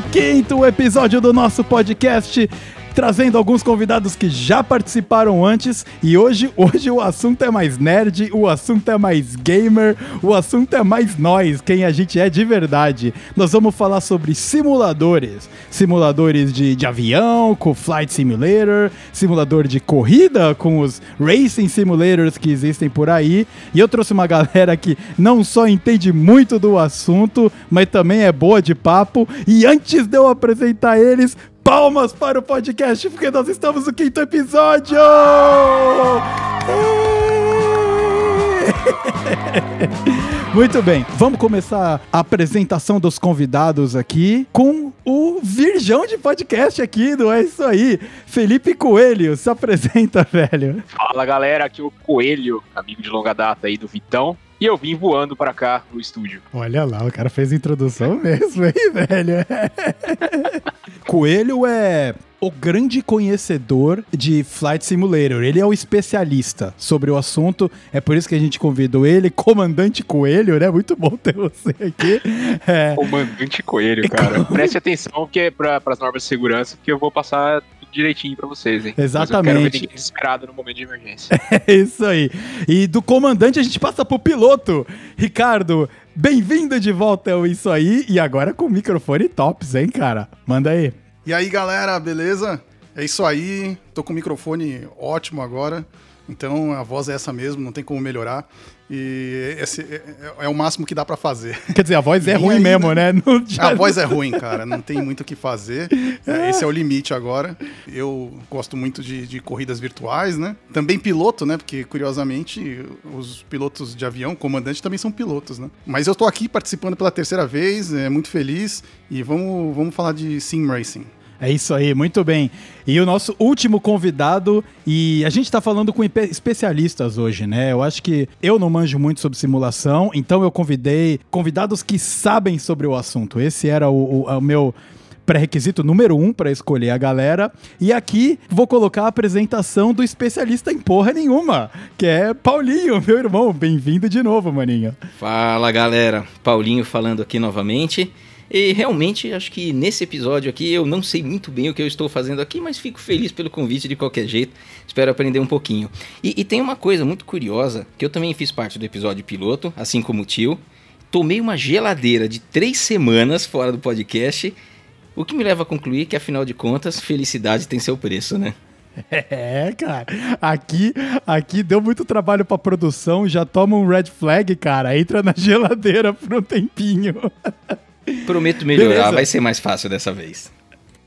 quinto episódio do nosso podcast trazendo alguns convidados que já participaram antes e hoje, hoje o assunto é mais nerd, o assunto é mais gamer, o assunto é mais nós, quem a gente é de verdade. Nós vamos falar sobre simuladores, simuladores de, de avião com Flight Simulator, simulador de corrida com os Racing Simulators que existem por aí. E eu trouxe uma galera que não só entende muito do assunto, mas também é boa de papo. E antes de eu apresentar eles, palmas para o podcast, porque nós estamos no quinto episódio! Muito bem, vamos começar a apresentação dos convidados aqui com o virgão de podcast aqui do É Isso Aí, Felipe Coelho. Se apresenta, velho. Fala galera, aqui é o Coelho, amigo de longa data aí do Vitão. E eu vim voando para cá no estúdio. Olha lá, o cara fez a introdução mesmo, hein, velho? Coelho é o grande conhecedor de Flight Simulator. Ele é o especialista sobre o assunto. É por isso que a gente convidou ele, Comandante Coelho, né? Muito bom ter você aqui. É... Comandante Coelho, cara. Preste atenção porque é para as normas de segurança, porque eu vou passar direitinho para vocês, hein? Exatamente. Mas eu quero ver desesperado no momento de emergência. É isso aí. E do comandante a gente passa pro piloto. Ricardo, bem-vindo de volta ao Isso Aí. E agora com o microfone tops, hein, cara? Manda aí. E aí, galera, beleza? É isso aí. Tô com o microfone ótimo agora. Então a voz é essa mesmo, não tem como melhorar. E esse é, é, é o máximo que dá para fazer. Quer dizer, a voz é ruim mesmo, né? Não. A voz é ruim, cara. Não tem muito o que fazer. É, esse é o limite agora. Eu gosto muito de, de, corridas virtuais, né? Também piloto, né? Porque, curiosamente, os pilotos de avião, comandante, também são pilotos, né? Mas eu estou aqui participando pela terceira vez, é muito feliz. E vamos, vamos falar de sim racing. É isso aí, muito bem. E o nosso último convidado, e a gente está falando com especialistas hoje, né? Eu acho que eu não manjo muito sobre simulação, então eu convidei convidados que sabem sobre o assunto. Esse era o, o, o meu pré-requisito número um para escolher a galera. E aqui vou colocar a apresentação do especialista em porra nenhuma, que é Paulinho, meu irmão. Bem-vindo de novo, maninho. Fala, galera. Paulinho falando aqui novamente. E realmente acho que nesse episódio aqui eu não sei muito bem o que eu estou fazendo aqui, mas fico feliz pelo convite de qualquer jeito. Espero aprender um pouquinho. E, e tem uma coisa muito curiosa, que eu também fiz parte do episódio piloto, assim como o tio. Tomei uma geladeira de três semanas fora do podcast, o que me leva a concluir que, afinal de contas, felicidade tem seu preço, né? É, cara. Aqui, aqui deu muito trabalho pra produção, já toma um red flag, cara. Entra na geladeira por um tempinho. Prometo melhorar, Beleza. vai ser mais fácil dessa vez.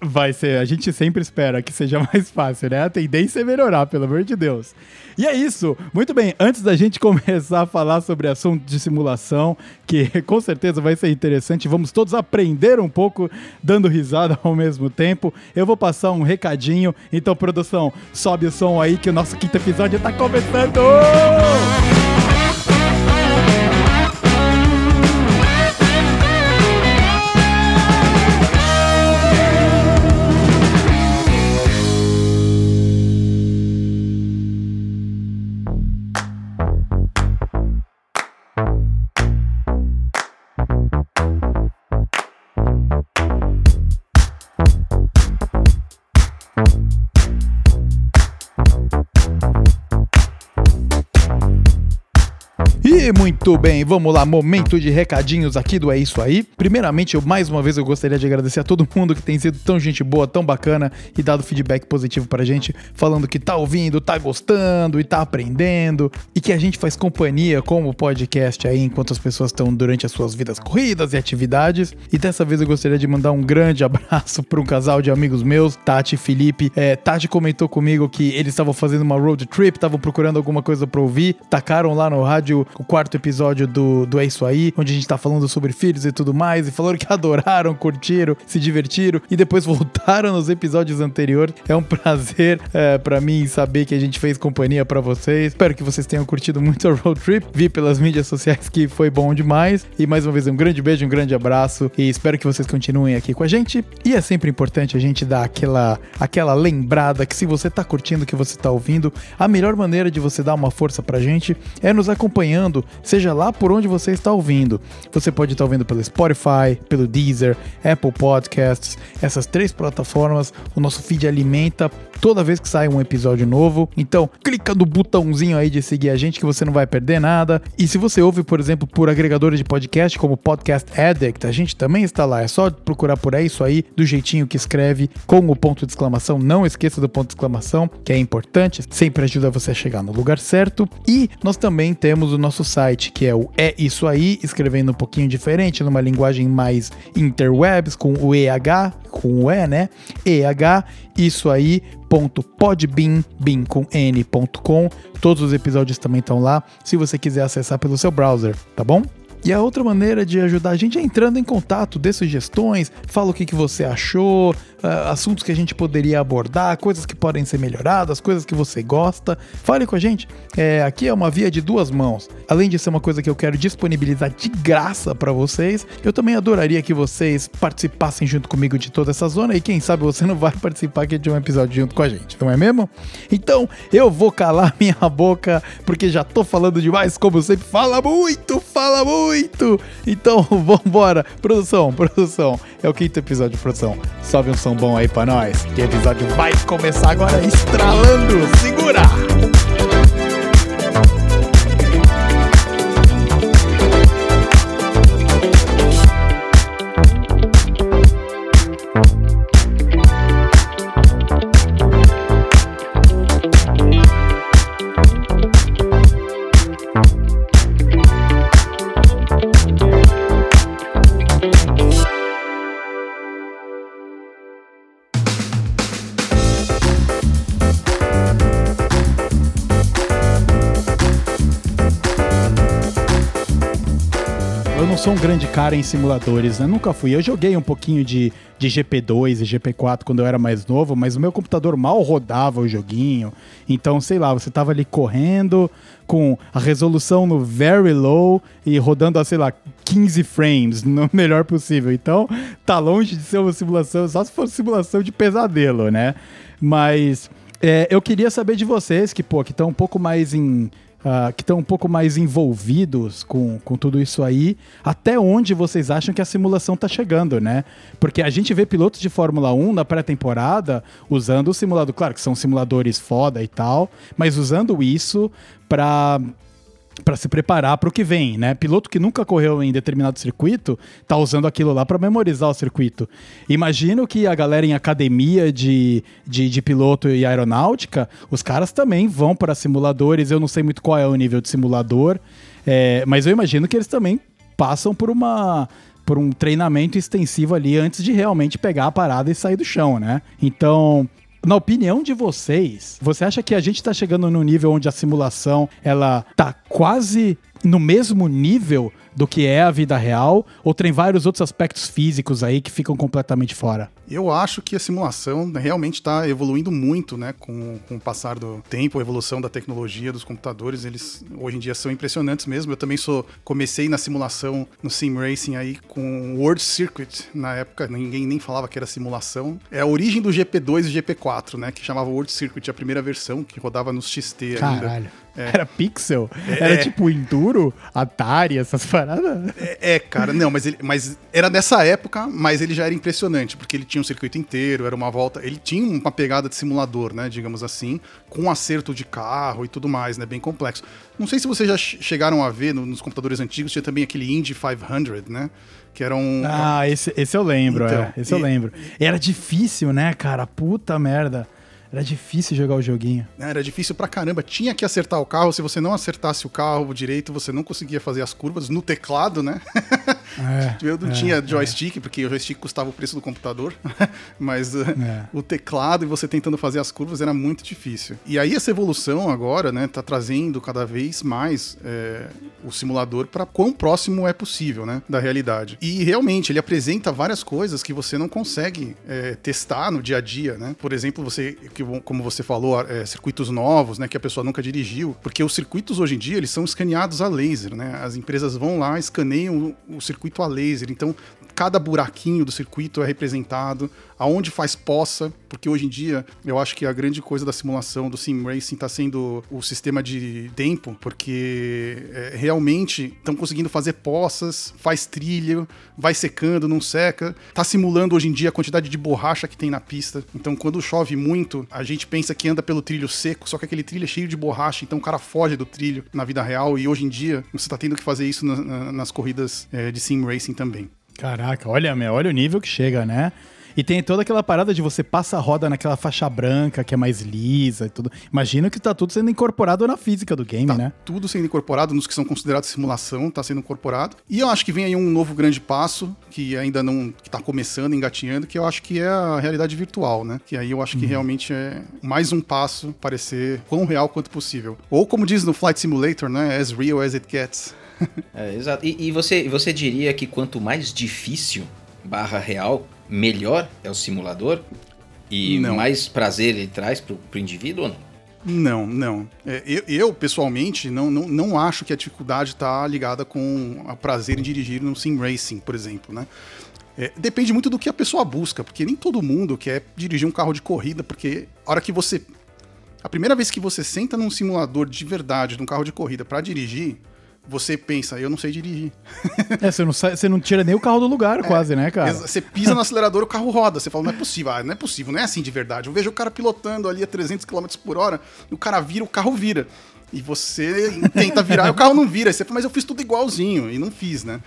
Vai ser, a gente sempre espera que seja mais fácil, né? A tendência é melhorar, pelo amor de Deus. E é isso. Muito bem, antes da gente começar a falar sobre assunto de simulação, que com certeza vai ser interessante, vamos todos aprender um pouco dando risada ao mesmo tempo. Eu vou passar um recadinho. Então, produção, sobe o som aí que o nosso quinto episódio tá começando! Muito bem, vamos lá, momento de recadinhos aqui do É Isso Aí. Primeiramente, eu mais uma vez eu gostaria de agradecer a todo mundo que tem sido tão gente boa, tão bacana e dado feedback positivo pra gente, falando que tá ouvindo, tá gostando e tá aprendendo e que a gente faz companhia como podcast aí enquanto as pessoas estão durante as suas vidas corridas e atividades. E dessa vez eu gostaria de mandar um grande abraço para um casal de amigos meus, Tati e Felipe. É, Tati comentou comigo que eles estavam fazendo uma road trip, estavam procurando alguma coisa pra ouvir, tacaram lá no rádio o quarto episódio do, do É Isso Aí, onde a gente tá falando sobre filhos e tudo mais, e falaram que adoraram, curtiram, se divertiram, e depois voltaram nos episódios anteriores. É um prazer é, para mim saber que a gente fez companhia para vocês. Espero que vocês tenham curtido muito a road trip. Vi pelas mídias sociais que foi bom demais. E mais uma vez, um grande beijo, um grande abraço. E espero que vocês continuem aqui com a gente. E é sempre importante a gente dar aquela, aquela lembrada que se você tá curtindo o que você tá ouvindo, a melhor maneira de você dar uma força pra gente é nos acompanhando seja lá por onde você está ouvindo. Você pode estar ouvindo pelo Spotify, pelo Deezer, Apple Podcasts, essas três plataformas. O nosso feed alimenta toda vez que sai um episódio novo. Então, clica no botãozinho aí de seguir a gente que você não vai perder nada. E se você ouve, por exemplo, por agregadores de podcast como Podcast Addict, a gente também está lá. É só procurar por aí isso aí do jeitinho que escreve com o ponto de exclamação. Não esqueça do ponto de exclamação, que é importante, sempre ajuda você a chegar no lugar certo. E nós também temos o nosso site, que é o É Isso Aí, escrevendo um pouquinho diferente, numa linguagem mais interwebs, com o EH, com o E, né? EH, isso aí, .podbean, bin com. Todos os episódios também estão lá, se você quiser acessar pelo seu browser, tá bom? E a outra maneira de ajudar a gente é entrando em contato, dê sugestões, fala o que, que você achou, assuntos que a gente poderia abordar, coisas que podem ser melhoradas, coisas que você gosta. Fale com a gente. É, aqui é uma via de duas mãos. Além de ser uma coisa que eu quero disponibilizar de graça para vocês, eu também adoraria que vocês participassem junto comigo de toda essa zona e quem sabe você não vai participar aqui de um episódio junto com a gente, não é mesmo? Então eu vou calar minha boca porque já tô falando demais, como sempre. Fala muito, fala muito! Então vambora. Produção, produção. É o quinto episódio de produção. Sobe um som som bom aí pra nós. Que o episódio vai começar agora estralando. Segura! Sou um grande cara em simuladores, né? Nunca fui. Eu joguei um pouquinho de, de GP2 e GP4 quando eu era mais novo, mas o meu computador mal rodava o joguinho. Então, sei lá, você tava ali correndo com a resolução no very low e rodando a, sei lá, 15 frames no melhor possível. Então, tá longe de ser uma simulação, só se for simulação de pesadelo, né? Mas é, eu queria saber de vocês que, pô, que estão um pouco mais em uh, que estão um pouco mais envolvidos com, com tudo isso aí, até onde vocês acham que a simulação está chegando, né? Porque a gente vê pilotos de Fórmula 1 na pré-temporada usando o simulador, claro que são simuladores foda e tal, mas usando isso para para se preparar para o que vem, né? Piloto que nunca correu em determinado circuito tá usando aquilo lá para memorizar o circuito. Imagino que a galera em academia de, de, de piloto e aeronáutica, os caras também vão para simuladores. Eu não sei muito qual é o nível de simulador, é, mas eu imagino que eles também passam por uma por um treinamento extensivo ali antes de realmente pegar a parada e sair do chão, né? Então, na opinião de vocês, você acha que a gente está chegando no nível onde a simulação ela tá quase no mesmo nível do que é a vida real, ou tem vários outros aspectos físicos aí que ficam completamente fora? Eu acho que a simulação realmente está evoluindo muito, né, com, com o passar do tempo, a evolução da tecnologia dos computadores, eles hoje em dia são impressionantes mesmo. Eu também sou comecei na simulação no sim racing aí com World Circuit, na época ninguém nem falava que era simulação. É a origem do GP2 e GP4, né, que chamava World Circuit, a primeira versão que rodava nos XT Caralho. ainda. É. Era pixel? É, era tipo Enduro, Atari, essas paradas? É, é, cara, não, mas, ele, mas era nessa época, mas ele já era impressionante, porque ele tinha um circuito inteiro, era uma volta. Ele tinha uma pegada de simulador, né, digamos assim, com um acerto de carro e tudo mais, né, bem complexo. Não sei se vocês já chegaram a ver no, nos computadores antigos, tinha também aquele Indy 500, né? Que era um. Ah, esse, esse eu lembro, então, é. Esse e... eu lembro. Era difícil, né, cara? Puta merda. Era difícil jogar o joguinho. Era difícil pra caramba. Tinha que acertar o carro. Se você não acertasse o carro direito, você não conseguia fazer as curvas no teclado, né? É, eu não é, tinha é. joystick, é. porque o joystick custava o preço do computador. Mas uh, é. o teclado e você tentando fazer as curvas era muito difícil. E aí essa evolução agora, né, tá trazendo cada vez mais é, o simulador para quão próximo é possível, né, da realidade. E realmente ele apresenta várias coisas que você não consegue é, testar no dia a dia, né? Por exemplo, você que, como você falou, é, circuitos novos, né, que a pessoa nunca dirigiu, porque os circuitos hoje em dia eles são escaneados a laser, né? As empresas vão lá, escaneiam o, o circuito circuito a laser. Então, cada buraquinho do circuito é representado, aonde faz poça, porque hoje em dia eu acho que a grande coisa da simulação do sim racing está sendo o sistema de tempo, porque é, realmente estão conseguindo fazer poças, faz trilho, vai secando, não seca, tá simulando hoje em dia a quantidade de borracha que tem na pista. Então, quando chove muito, a gente pensa que anda pelo trilho seco, só que aquele trilho é cheio de borracha, então o cara foge do trilho na vida real e hoje em dia você está tendo que fazer isso na, na, nas corridas é, de sim racing também. Caraca, olha, meu, olha o nível que chega, né? E tem toda aquela parada de você passa a roda naquela faixa branca que é mais lisa e tudo. Imagino que tá tudo sendo incorporado na física do game, tá né? Tudo sendo incorporado, nos que são considerados simulação, tá sendo incorporado. E eu acho que vem aí um novo grande passo, que ainda não. que tá começando, engatinhando, que eu acho que é a realidade virtual, né? Que aí eu acho que uhum. realmente é mais um passo para ser tão real quanto possível. Ou como diz no Flight Simulator, né? As real as it gets. É, exato. E, e, você, você diria que quanto mais difícil barra real, melhor é o simulador? E não. mais prazer ele traz pro, pro indivíduo ou não? Não, não. É, eu, eu, pessoalmente, não, não, não acho que a dificuldade está ligada com o prazer em dirigir no sim racing, por exemplo, né? É, depende muito do que a pessoa busca, porque nem todo mundo quer dirigir um carro de corrida, porque a hora que você. A primeira vez que você senta num simulador de verdade, num carro de corrida, para dirigir, você pensa, eu não sei dirigir. É, você não, você não tira nem o carro do lugar, é, quase, né, cara? Você pisa no acelerador, o carro roda. Você fala, não é possível, ah, não é possível, não é assim de verdade. Eu vejo o cara pilotando ali a 300 km por hora, e o cara vira, o carro vira. E você tenta virar, e o carro não vira. Aí você fala, mas eu fiz tudo igualzinho, e não fiz, né?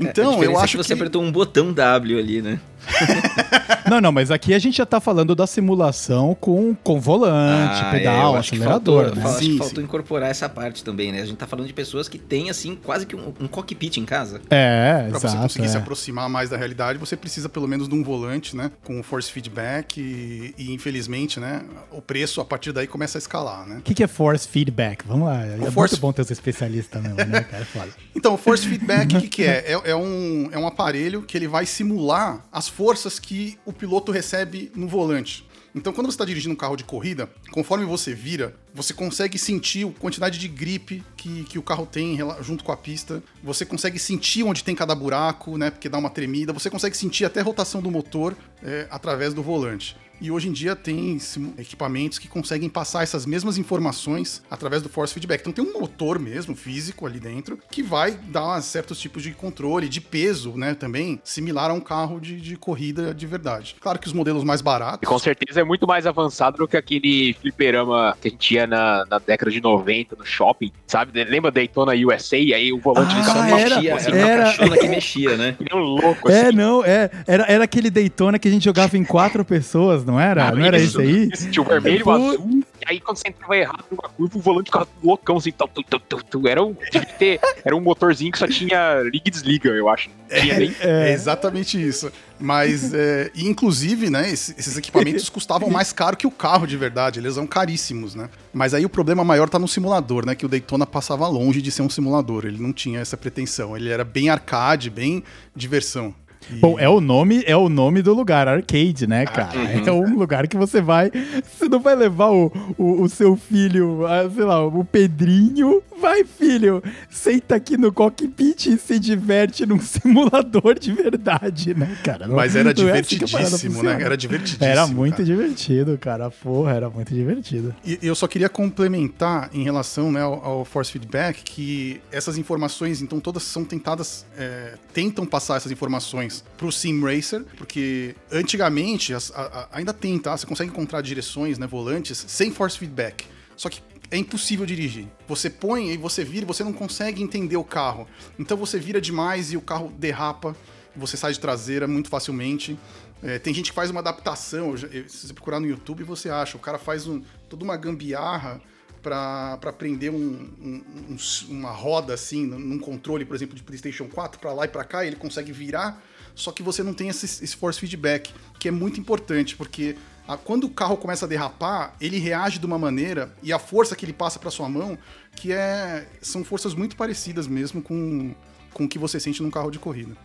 É, então, é, eu acho que você apertou um botão W ali, né? não, não, mas aqui a gente já tá falando da simulação com, com volante, ah, pedal, é, acelerador. Faltou, né? Acho que faltou incorporar essa parte também, né? A gente tá falando de pessoas que têm, assim, quase que um, um cockpit em casa. É, pra exato. Pra você conseguir é. se aproximar mais da realidade, você precisa pelo menos de um volante, né? Com force feedback e, e infelizmente, né? O preço a partir daí começa a escalar, né? O que, que, é force feedback? Vamos lá. O é force... muito bom ter os especialistas mesmo, né, cara? Foda. Então, o force feedback, o que, que é? É? Um, é um aparelho que ele vai simular as forças que o piloto recebe no volante. Então, quando você está dirigindo um carro de corrida, conforme você vira, você consegue sentir a quantidade de gripe que, que o carro tem junto com a pista. Você consegue sentir onde tem cada buraco, né? Porque dá uma tremida. Você consegue sentir até a rotação do motor é, através do volante. E hoje em dia tem equipamentos que conseguem passar essas mesmas informações através do force feedback. Então tem um motor mesmo, físico ali dentro, que vai dar certos tipos de controle, de peso, né? Também, similar a um carro de, de corrida de verdade. Claro que os modelos mais baratos. E com certeza é muito mais avançado do que aquele fliperama que a gente tinha na, na década de 90 no shopping, sabe? Lembra Daytona USA? E aí o volante ah, só era, mexia, assim, era, uma caixona que mexia, né? Que um louco, é, assim. É, não, é. Era, era aquele Daytona que a gente jogava em quatro pessoas, não não era? Ah, não era isso, aí? Tinha o vermelho, o azul. E aí, quando você entrava errado numa curva, o volante ficava loucão, assim, tal, tal, tal, tal, Era um, ter, era um motorzinho que só tinha liga e desliga, eu acho. É, nem... é, exatamente isso. Mas, é, inclusive, né, esses equipamentos custavam mais caro que o carro de verdade, eles são caríssimos, né? Mas aí o problema maior tá no simulador, né? Que o Daytona passava longe de ser um simulador, ele não tinha essa pretensão, ele era bem arcade, bem diversão. E... Bom, é o nome, é o nome do lugar, arcade, né, cara? Uhum. É um lugar que você vai. Você não vai levar o, o, o seu filho, a, sei lá, o Pedrinho. Vai, filho, senta aqui no cockpit e se diverte num simulador de verdade, né, cara? Não, Mas era é divertidíssimo, assim né? Era divertidíssimo. Era muito cara. divertido, cara. Porra, era muito divertido. E eu só queria complementar em relação né, ao, ao force feedback que essas informações, então, todas são tentadas, é, tentam passar essas informações direções para o Sim Racer, porque antigamente a, a, ainda tem, tá? Você consegue encontrar direções, né, volantes, sem force feedback. Só que é impossível dirigir. Você põe e você vira você não consegue entender o carro. Então você vira demais e o carro derrapa, você sai de traseira muito facilmente. É, tem gente que faz uma adaptação, se você procurar no YouTube você acha, o cara faz um, toda uma gambiarra para prender um, um, um, uma roda assim, num controle, por exemplo, de PlayStation 4 para lá e para cá, e ele consegue virar só que você não tem esse, esse force feedback, que é muito importante, porque a, quando o carro começa a derrapar, ele reage de uma maneira e a força que ele passa para sua mão, que é são forças muito parecidas mesmo com, com o que você sente num carro de corrida.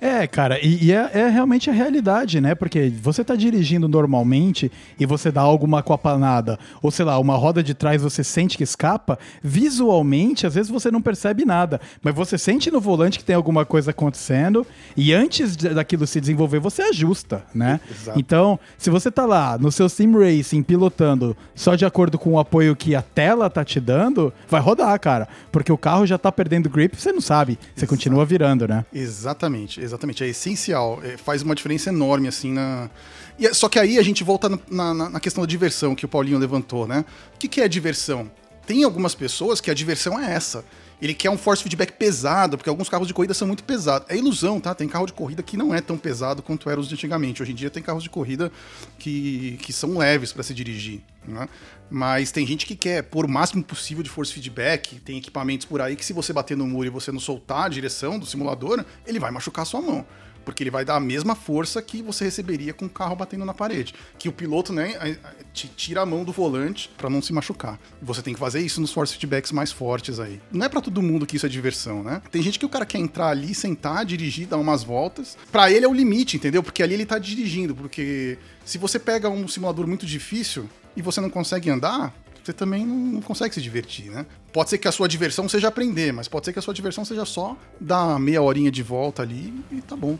É, cara, e, e é, é realmente a realidade, né? Porque você tá dirigindo normalmente e você dá alguma coapanada, ou sei lá, uma roda de trás você sente que escapa, visualmente, às vezes você não percebe nada, mas você sente no volante que tem alguma coisa acontecendo e antes daquilo se desenvolver, você ajusta, né? Exato. Então, se você tá lá no seu sim racing pilotando só de acordo com o apoio que a tela tá te dando, vai rodar, cara, porque o carro já tá perdendo grip, você não sabe, você continua virando, né? Exatamente, exatamente. É essencial. É, faz uma diferença enorme, assim, na. E, é- só que aí a gente volta na, na- na questão da diversão que o Paulinho levantou, né? O que, que é diversão? Tem algumas pessoas que a diversão é essa. Ele quer um force feedback pesado, porque alguns carros de corrida são muito pesados. É ilusão, tá? Tem carro de corrida que não é tão pesado quanto eram os antigamente. Hoje em dia tem carros de corrida que, que são leves para se dirigir, né? Mas tem gente que quer pôr o máximo possível de force feedback. Tem equipamentos por aí que se você bater no muro e você não soltar a direção do simulador, ele vai machucar a sua mão. Porque ele vai dar a mesma força que você receberia com o carro batendo na parede. Que o piloto, né, te tira a mão do volante para não se machucar. Você tem que fazer isso nos force feedbacks mais fortes aí. Não é para todo mundo que isso é diversão, né? Tem gente que o cara quer entrar ali, sentar, dirigir, dar umas voltas. Para ele é o limite, entendeu? Porque ali ele tá dirigindo. Porque se você pega um simulador muito difícil e você não consegue andar, você também não consegue se divertir, né? Pode ser que a sua diversão seja aprender, mas pode ser que a sua diversão seja só dar meia horinha de volta ali e tá bom.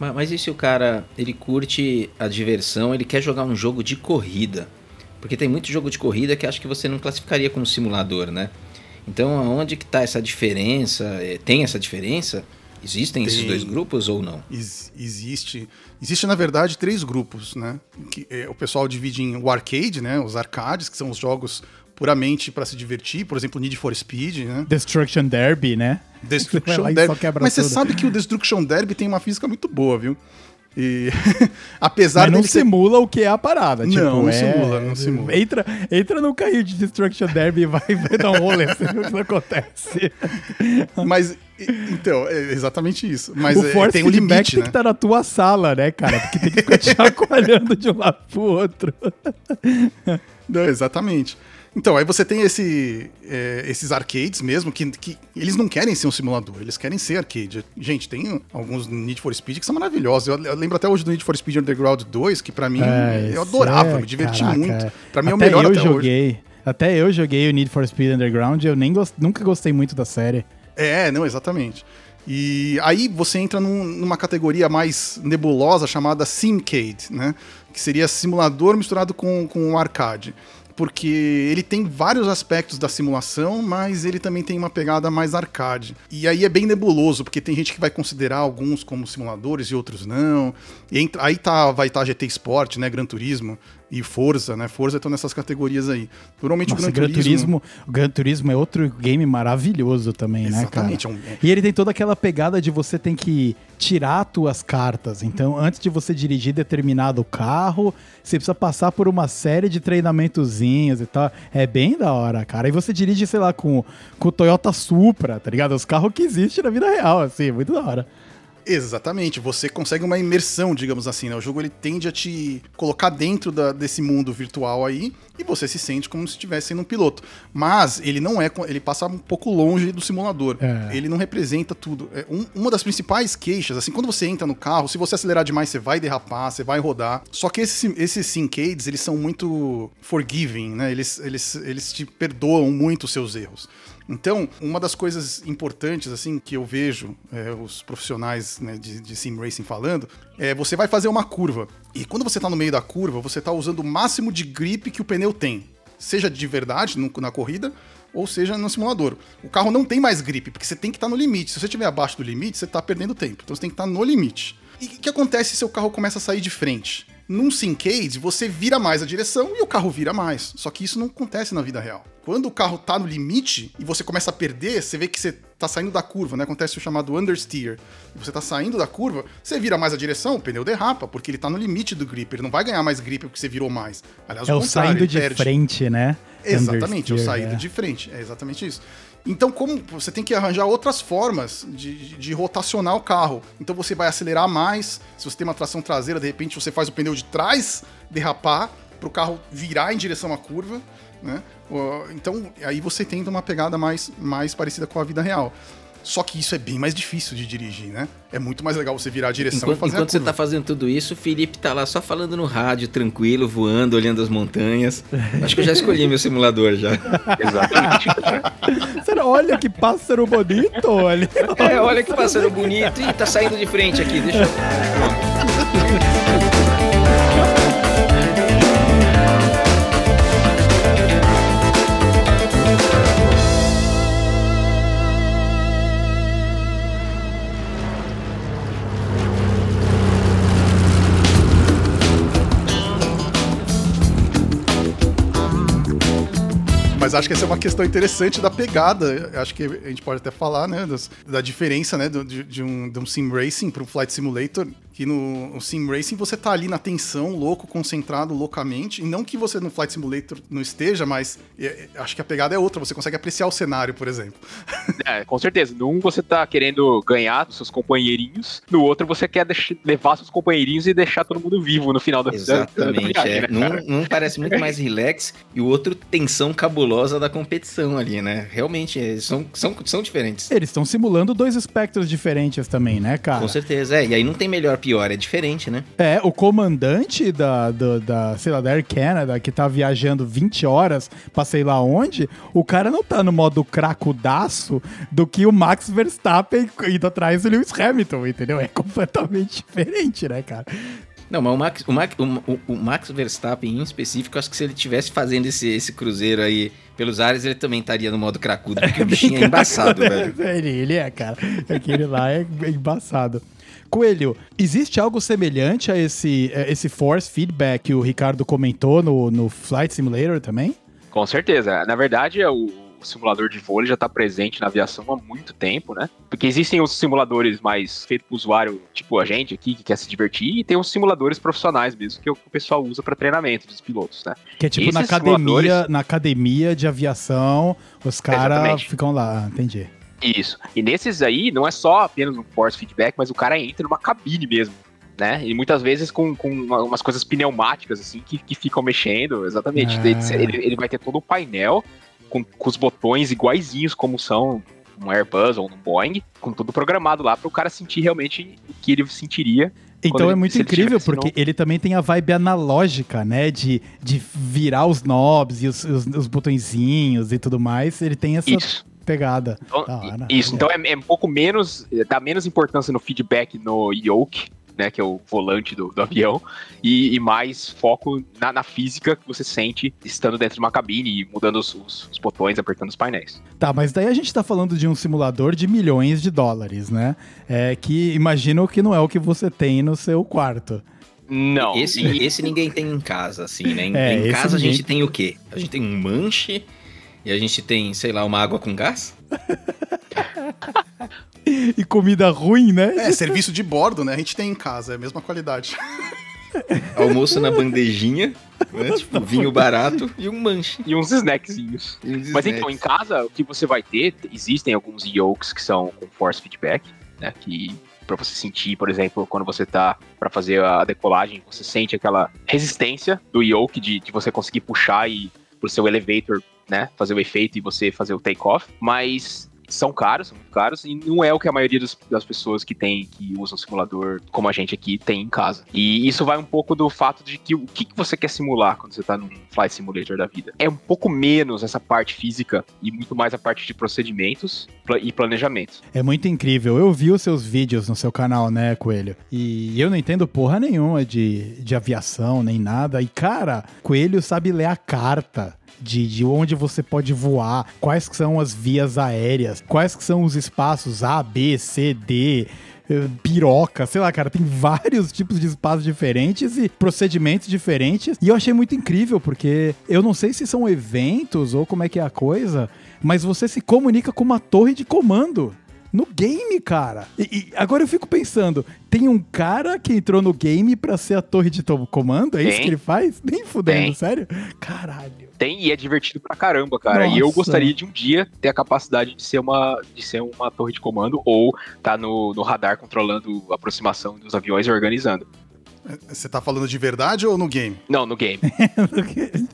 Ma- Mas e se o cara, ele curte a diversão, ele quer jogar um jogo de corrida? Porque tem muito jogo de corrida que acho que você não classificaria como simulador, né? Então, aonde que tá essa diferença? Eh, Tem essa diferença? Existem esses Tem. dois grupos ou não? Ex- existe, existe na verdade três grupos, né? Que, é, o pessoal divide em o arcade, né? Os arcades, que são os jogos puramente para se divertir, por exemplo, Need for Speed, né? Destruction Derby, né? Destruction lá Derby. Mas você tudo. sabe que o Destruction Derby tem uma física muito boa, viu? E apesar Mas não dele ser simula o que é a parada. Não, tipo, não é- simula, não simula. Entra, entra no carrinho de Destruction Derby e vai, vai dar um rolê, você vê o que acontece. Mas, então, é exatamente isso. Mas o é, force tem um limite, tem né? que estar na tua sala, né, cara? Porque tem que ficar te chacoalhando de um lado pro outro. Não, exatamente. Então, aí você tem esse, é, esses arcades mesmo, que, que eles não querem ser um simulador, eles querem ser arcade. Gente, tem alguns Need for Speed que são maravilhosos. Eu, eu lembro até hoje do Need for Speed Underground 2, que pra mim, É, eu adorava, é- me diverti caraca, muito. é. Pra mim é o melhor eu até hoje. joguei. Até eu joguei o Need for Speed Underground e eu nem gos- nunca gostei muito da série. É, não, exatamente. E aí você entra num- numa categoria mais nebulosa chamada Simcade, né? Que seria simulador misturado com, com arcade. Porque ele tem vários aspectos da simulação, mas ele também tem uma pegada mais arcade. E aí é bem nebuloso, porque tem gente que vai considerar alguns como simuladores e outros não. E aí tá, vai estar GT Sport, né? Gran Turismo e Forza, né? Forza estão nessas categorias aí. Normalmente Nossa, o Gran, Turismo. o Gran Turismo é outro game maravilhoso também, né, cara? Exatamente, é um- é- E ele tem toda aquela pegada de você tem que tirar tuas cartas. Então, antes de você dirigir determinado carro, você precisa passar por uma série de treinamentozinhos e tal. É bem da hora, cara. E você dirige, sei lá, com, com o Toyota Supra, tá ligado? Os carros que existem na vida real, assim, é muito da hora. Exatamente, você consegue uma imersão, digamos assim, né? O jogo ele tende a te colocar dentro da- desse mundo virtual aí e você se sente como se estivesse sendo um piloto. Mas ele não é, ele passa um pouco longe do simulador. É. Ele não representa tudo. É um- uma das principais queixas, assim, quando você entra no carro, se você acelerar demais, você vai derrapar, você vai rodar. Só que esses, esses Syncades, eles são muito forgiving, né? Eles, eles, eles te perdoam muito os seus erros. Então, uma das coisas importantes, assim, que eu vejo é, os profissionais né, de, de sim racing falando, é você vai fazer uma curva. E quando você tá no meio da curva, você tá usando o máximo de grip que o pneu tem. Seja de verdade no- na corrida, ou seja no simulador. O carro não tem mais grip, porque você tem que estar no limite. Se você estiver abaixo do limite, você tá perdendo tempo. Então você tem que estar no limite. E o que acontece se seu carro começa a sair de frente? Num Syncade, você vira mais a direção e o carro vira mais. Só que isso não acontece na vida real. Quando o carro tá no limite e você começa a perder, você vê que você tá saindo da curva, né? Acontece o chamado understeer. E você tá saindo da curva, você vira mais a direção, o pneu derrapa, porque ele tá no limite do grip. Ele não vai ganhar mais grip porque você virou mais. Aliás, É o contrário, saindo de perde. frente, né? Exatamente, é o saída é. de frente. É exatamente isso. Então, como você tem que arranjar outras formas de, de- rotacionar o carro. Então você vai acelerar mais. Se você tem uma tração traseira, de repente você faz o pneu de trás derrapar para o carro virar em direção à curva. Né? Então, aí você tenta uma pegada mais, mais parecida com a vida real. Só que isso é bem mais difícil de dirigir, né? É muito mais legal você virar a direção Enquanto, e fazer enquanto a você tá fazendo tudo isso, o Felipe tá lá só falando no rádio, tranquilo, voando, olhando as montanhas. Acho que eu já escolhi meu simulador já. Exatamente. Olha que pássaro bonito, olha. É, olha que pássaro bonito. Ih, tá saindo de frente aqui, deixa eu... Mas acho que essa é uma questão interessante da pegada. Acho que a gente pode até falar, né, da diferença, né, de, de um, de um sim racing para um flight simulator. Que no, no sim racing você tá ali na tensão, louco, concentrado loucamente. E não que você no flight simulator não esteja, mas é, é, acho que a pegada é outra. Você consegue apreciar o cenário, por exemplo. É, com certeza. Num você tá querendo ganhar dos seus companheirinhos, no outro você quer deix- levar seus companheirinhos e deixar todo mundo vivo no final da da- da Exatamente, viagem, é. né, num parece muito mais relax e o outro tensão cabulosa da competição ali, né? Realmente, é, são, são, são diferentes. Eles estão simulando dois espectros diferentes também, né, cara? Com certeza, é. E aí não tem melhor pior, é diferente, né? É, o comandante da, do- da, sei lá, da Air Canada, que tá viajando 20 horas pra sei lá onde, o cara não tá no modo cracudaço do que o Max Verstappen indo atrás do Lewis Hamilton, entendeu? É completamente diferente, né, cara? Não, mas o Max, o Max, o, o- Max Verstappen em específico, acho que se ele tivesse fazendo esse, esse cruzeiro aí pelos ares, ele também estaria no modo cracudo, porque o bichinho é embaçado, velho. ele, ele é, cara. Aquele lá é embaçado. Coelho, existe algo semelhante a esse, a esse force feedback que o Ricardo comentou no, no Flight Simulator também? Com certeza. Na verdade, é o o simulador de voo ele já está presente na aviação há muito tempo, né? Porque existem os simuladores mais feitos para o usuário, tipo a gente aqui, que quer se divertir, e tem os simuladores profissionais mesmo, que é o o pessoal usa para treinamento dos pilotos, né? Que é tipo na Esses academia, simuladores- na academia de aviação, os caras ficam lá, entendi. Isso. E nesses aí, não é só apenas um force feedback, mas o cara entra numa cabine mesmo. Né? E muitas vezes com, com uma- umas coisas pneumáticas, assim, que, que ficam mexendo, exatamente. Ah. Ele, ele- ele vai ter todo o painel com, com os botões iguaizinhos como são um Airbus ou um Boeing, com tudo programado lá para o cara sentir realmente o que ele sentiria. Então Quando é ele- muito ele incrível, tivesse porque ele também tem a vibe analógica, né? De, de virar os knobs e os, os, os botõezinhos e tudo mais. Ele tem essa Isso. Pegada. Então, hora. isso. Então é, é um pouco menos, dá menos importância no feedback no yoke, né, que é o volante do, do avião, e, e mais foco na, na física que você sente estando dentro de uma cabine e mudando os, os- os botões, apertando os painéis. Tá, mas daí a gente tá falando de um simulador de milhões de dólares, né? É que imagino que não é o que você tem no seu quarto. Não. Esse, esse ninguém tem em casa, assim, né? Em, É, em casa a gente tem o quê? A gente tem um manche e a gente tem, sei lá, uma água com gás? E comida ruim, né? É, serviço de bordo, né? A gente tem em casa, é a mesma qualidade. Almoço na bandejinha, né? Tipo, vinho barato e um manche. E uns snackzinhos. E uns Mas snacks. então, em casa, o que você vai ter, existem alguns yokes que são com force feedback, né? Que para você sentir, por exemplo, quando você tá para fazer a decolagem, você sente aquela resistência do yoke de, de você conseguir puxar e pro seu elevator, né, fazer o efeito e você fazer o take-off, mas são caros, são muito caros, e não é o que a maioria dos- das pessoas que tem, que usam simulador, como a gente aqui, tem em casa. E isso vai um pouco do fato de que o que, que você quer simular quando você tá num flight simulator da vida. É um pouco menos essa parte física e muito mais a parte de procedimentos e planejamento. É muito incrível. Eu vi os seus vídeos no seu canal, né, Coelho? E eu não entendo porra nenhuma de, de aviação, nem nada. E, cara, Coelho sabe ler a carta. De, de onde você pode voar, quais são as vias aéreas, quais são os espaços A, B, C, D, eh, piroca, sei lá, cara, tem vários tipos de espaços diferentes e procedimentos diferentes. E eu achei muito incrível, porque eu não sei se são eventos ou como é que é a coisa, mas você se comunica com uma torre de comando. No game, cara. E, e agora eu fico pensando, tem um cara que entrou no game pra ser a torre de comando? É isso Tem. que ele faz? Nem fudendo, Tem. sério? Caralho. Tem e é divertido pra caramba, cara. E eu Nossa. gostaria de um dia ter a capacidade de ser uma, de ser uma torre de comando ou tá no, no radar controlando a aproximação dos aviões e organizando. Você tá falando de verdade ou no game? Não, no game.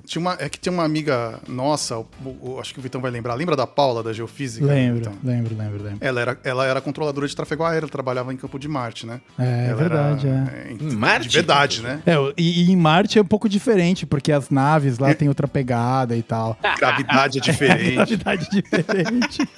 Tinha uma, é que tinha uma amiga nossa, o- o- acho que o Vitão vai lembrar. Lembra da Paula, da Geofísica? lembro, Vitão? lembro, lembro, lembro. Ela era, ela era controladora de tráfego aéreo, trabalhava em Campo de Marte, né? É, Ela verdade, era, é. é, Em Marte? De verdade, né? É, e, e em Marte é um pouco diferente, porque as naves lá têm outra pegada e tal. Gravidade é diferente. Gravidade diferente.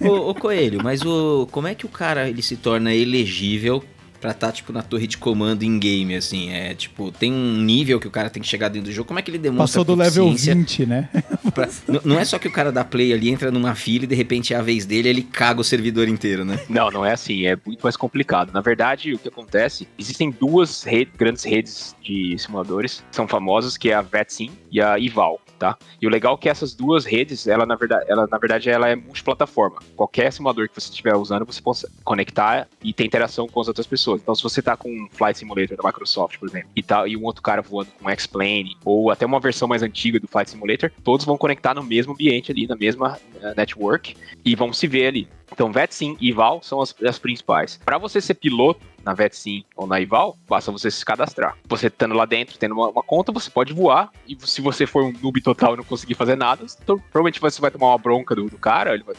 ô, ô, Coelho, mas o, como é que o cara ele se torna elegível pra estar, tipo, na torre de comando em game, assim? É, tipo, tem um nível que o cara tem que chegar dentro do jogo. Como é que ele demonstra Passou do level proficiência 20, né? pra- Não é só que o cara dá play ali, entra numa fila e de repente é a vez dele ele caga o servidor inteiro, né? Não, não é assim, é muito mais complicado. Na verdade, o que acontece, existem duas rede- grandes redes de simuladores que são famosas, que é a VetSim e a Ival, tá? E o legal é que essas duas redes, ela na verdade, ela, na verdade, ela é multiplataforma. Qualquer simulador que você estiver usando, você pode conectar e ter interação com as outras pessoas. Então, se você tá com um Flight Simulator da Microsoft, por exemplo, e, tá, e um outro cara voando com X-Plane, ou até uma versão mais antiga do Flight Simulator, todos vão conectar no mesmo ambiente ali, na mesma eh, network, e vão se ver ali. Então, VetSim e Ival são as, as principais. Para você ser piloto na VetSim ou na Ival, basta você se cadastrar. Você estando lá dentro, tendo uma, uma conta, você pode voar. E se você for um noob total e não conseguir fazer nada, então, provavelmente você vai tomar uma bronca do, do cara, ele vai,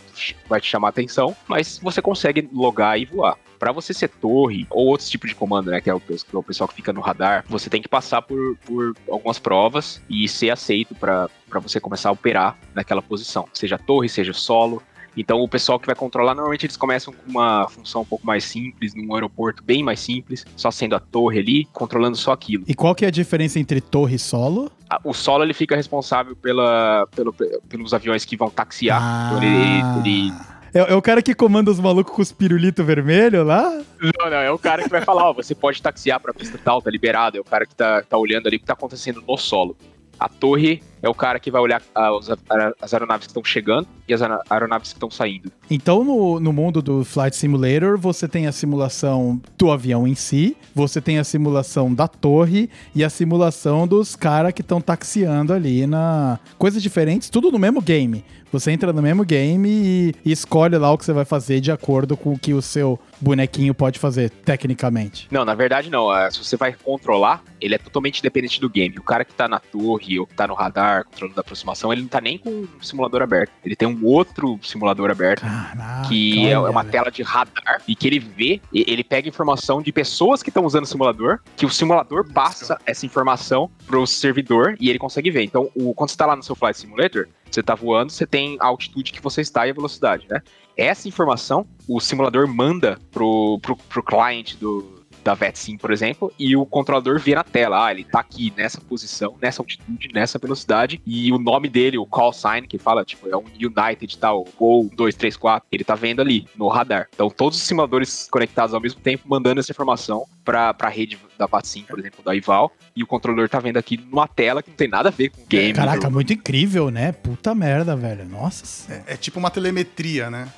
vai te chamar atenção, mas você consegue logar e voar. Para você ser torre ou outros tipos de comando, né, que é o, que é o pessoal que fica no radar, você tem que passar por, por algumas provas e ser aceito para você começar a operar naquela posição, seja torre, seja solo. Então, o pessoal que vai controlar, normalmente eles começam com uma função um pouco mais simples, num aeroporto bem mais simples, só sendo a torre ali, controlando só aquilo. E qual que é a diferença entre torre e solo? O solo ele fica responsável pela, pelo- pelos aviões que vão taxiar. Então, ele, ele- É, é o cara que comanda os malucos com os pirulitos vermelhos lá? Não, não, é o cara que vai falar, ó, você pode taxiar pra pista tal, tá liberado. É o cara que tá, tá olhando ali o que tá acontecendo no solo. A torre é o cara que vai olhar ah, os a- as aeronaves que estão chegando e as aero- aeronaves que estão saindo. Então, no, no mundo do Flight Simulator, você tem a simulação do avião em si, você tem a simulação da torre e a simulação dos caras que estão taxiando ali na. Coisas diferentes, tudo no mesmo game. Você entra no mesmo game e, e escolhe lá o que você vai fazer de acordo com o que o seu bonequinho pode fazer, tecnicamente. Não, na verdade não. Ah, Se você vai controlar, ele é totalmente dependente do game. O cara que tá na torre ou que tá no radar, controlando a aproximação, ele não tá nem com um simulador aberto. Ele tem um outro simulador aberto. Caraca. que é olha, uma velho. tela de radar e que ele vê, ele pega informação de pessoas que estão usando o simulador, que o simulador passa essa informação pro servidor e ele consegue ver. Então, o, quando você tá lá no seu Flight Simulator, você tá voando, você tem a altitude que você está e a velocidade, né? Essa informação o simulador manda pro, pro, pro cliente do, da VetSim, por exemplo, e o controlador vê na tela, ah, ele tá aqui nessa posição, nessa altitude, nessa velocidade, e o nome dele, o call sign, que fala, tipo, é um United tal, Gol 234, ele tá vendo ali, no radar. Então, todos os simuladores conectados ao mesmo tempo, mandando essa informação pra, pra rede da VetSim, por exemplo, da Ival, e o controlador tá vendo aqui numa tela que não tem nada a ver com o game. Caraca, jogo. muito incrível, né? Puta merda, velho. Nossa. É, é tipo uma telemetria, né?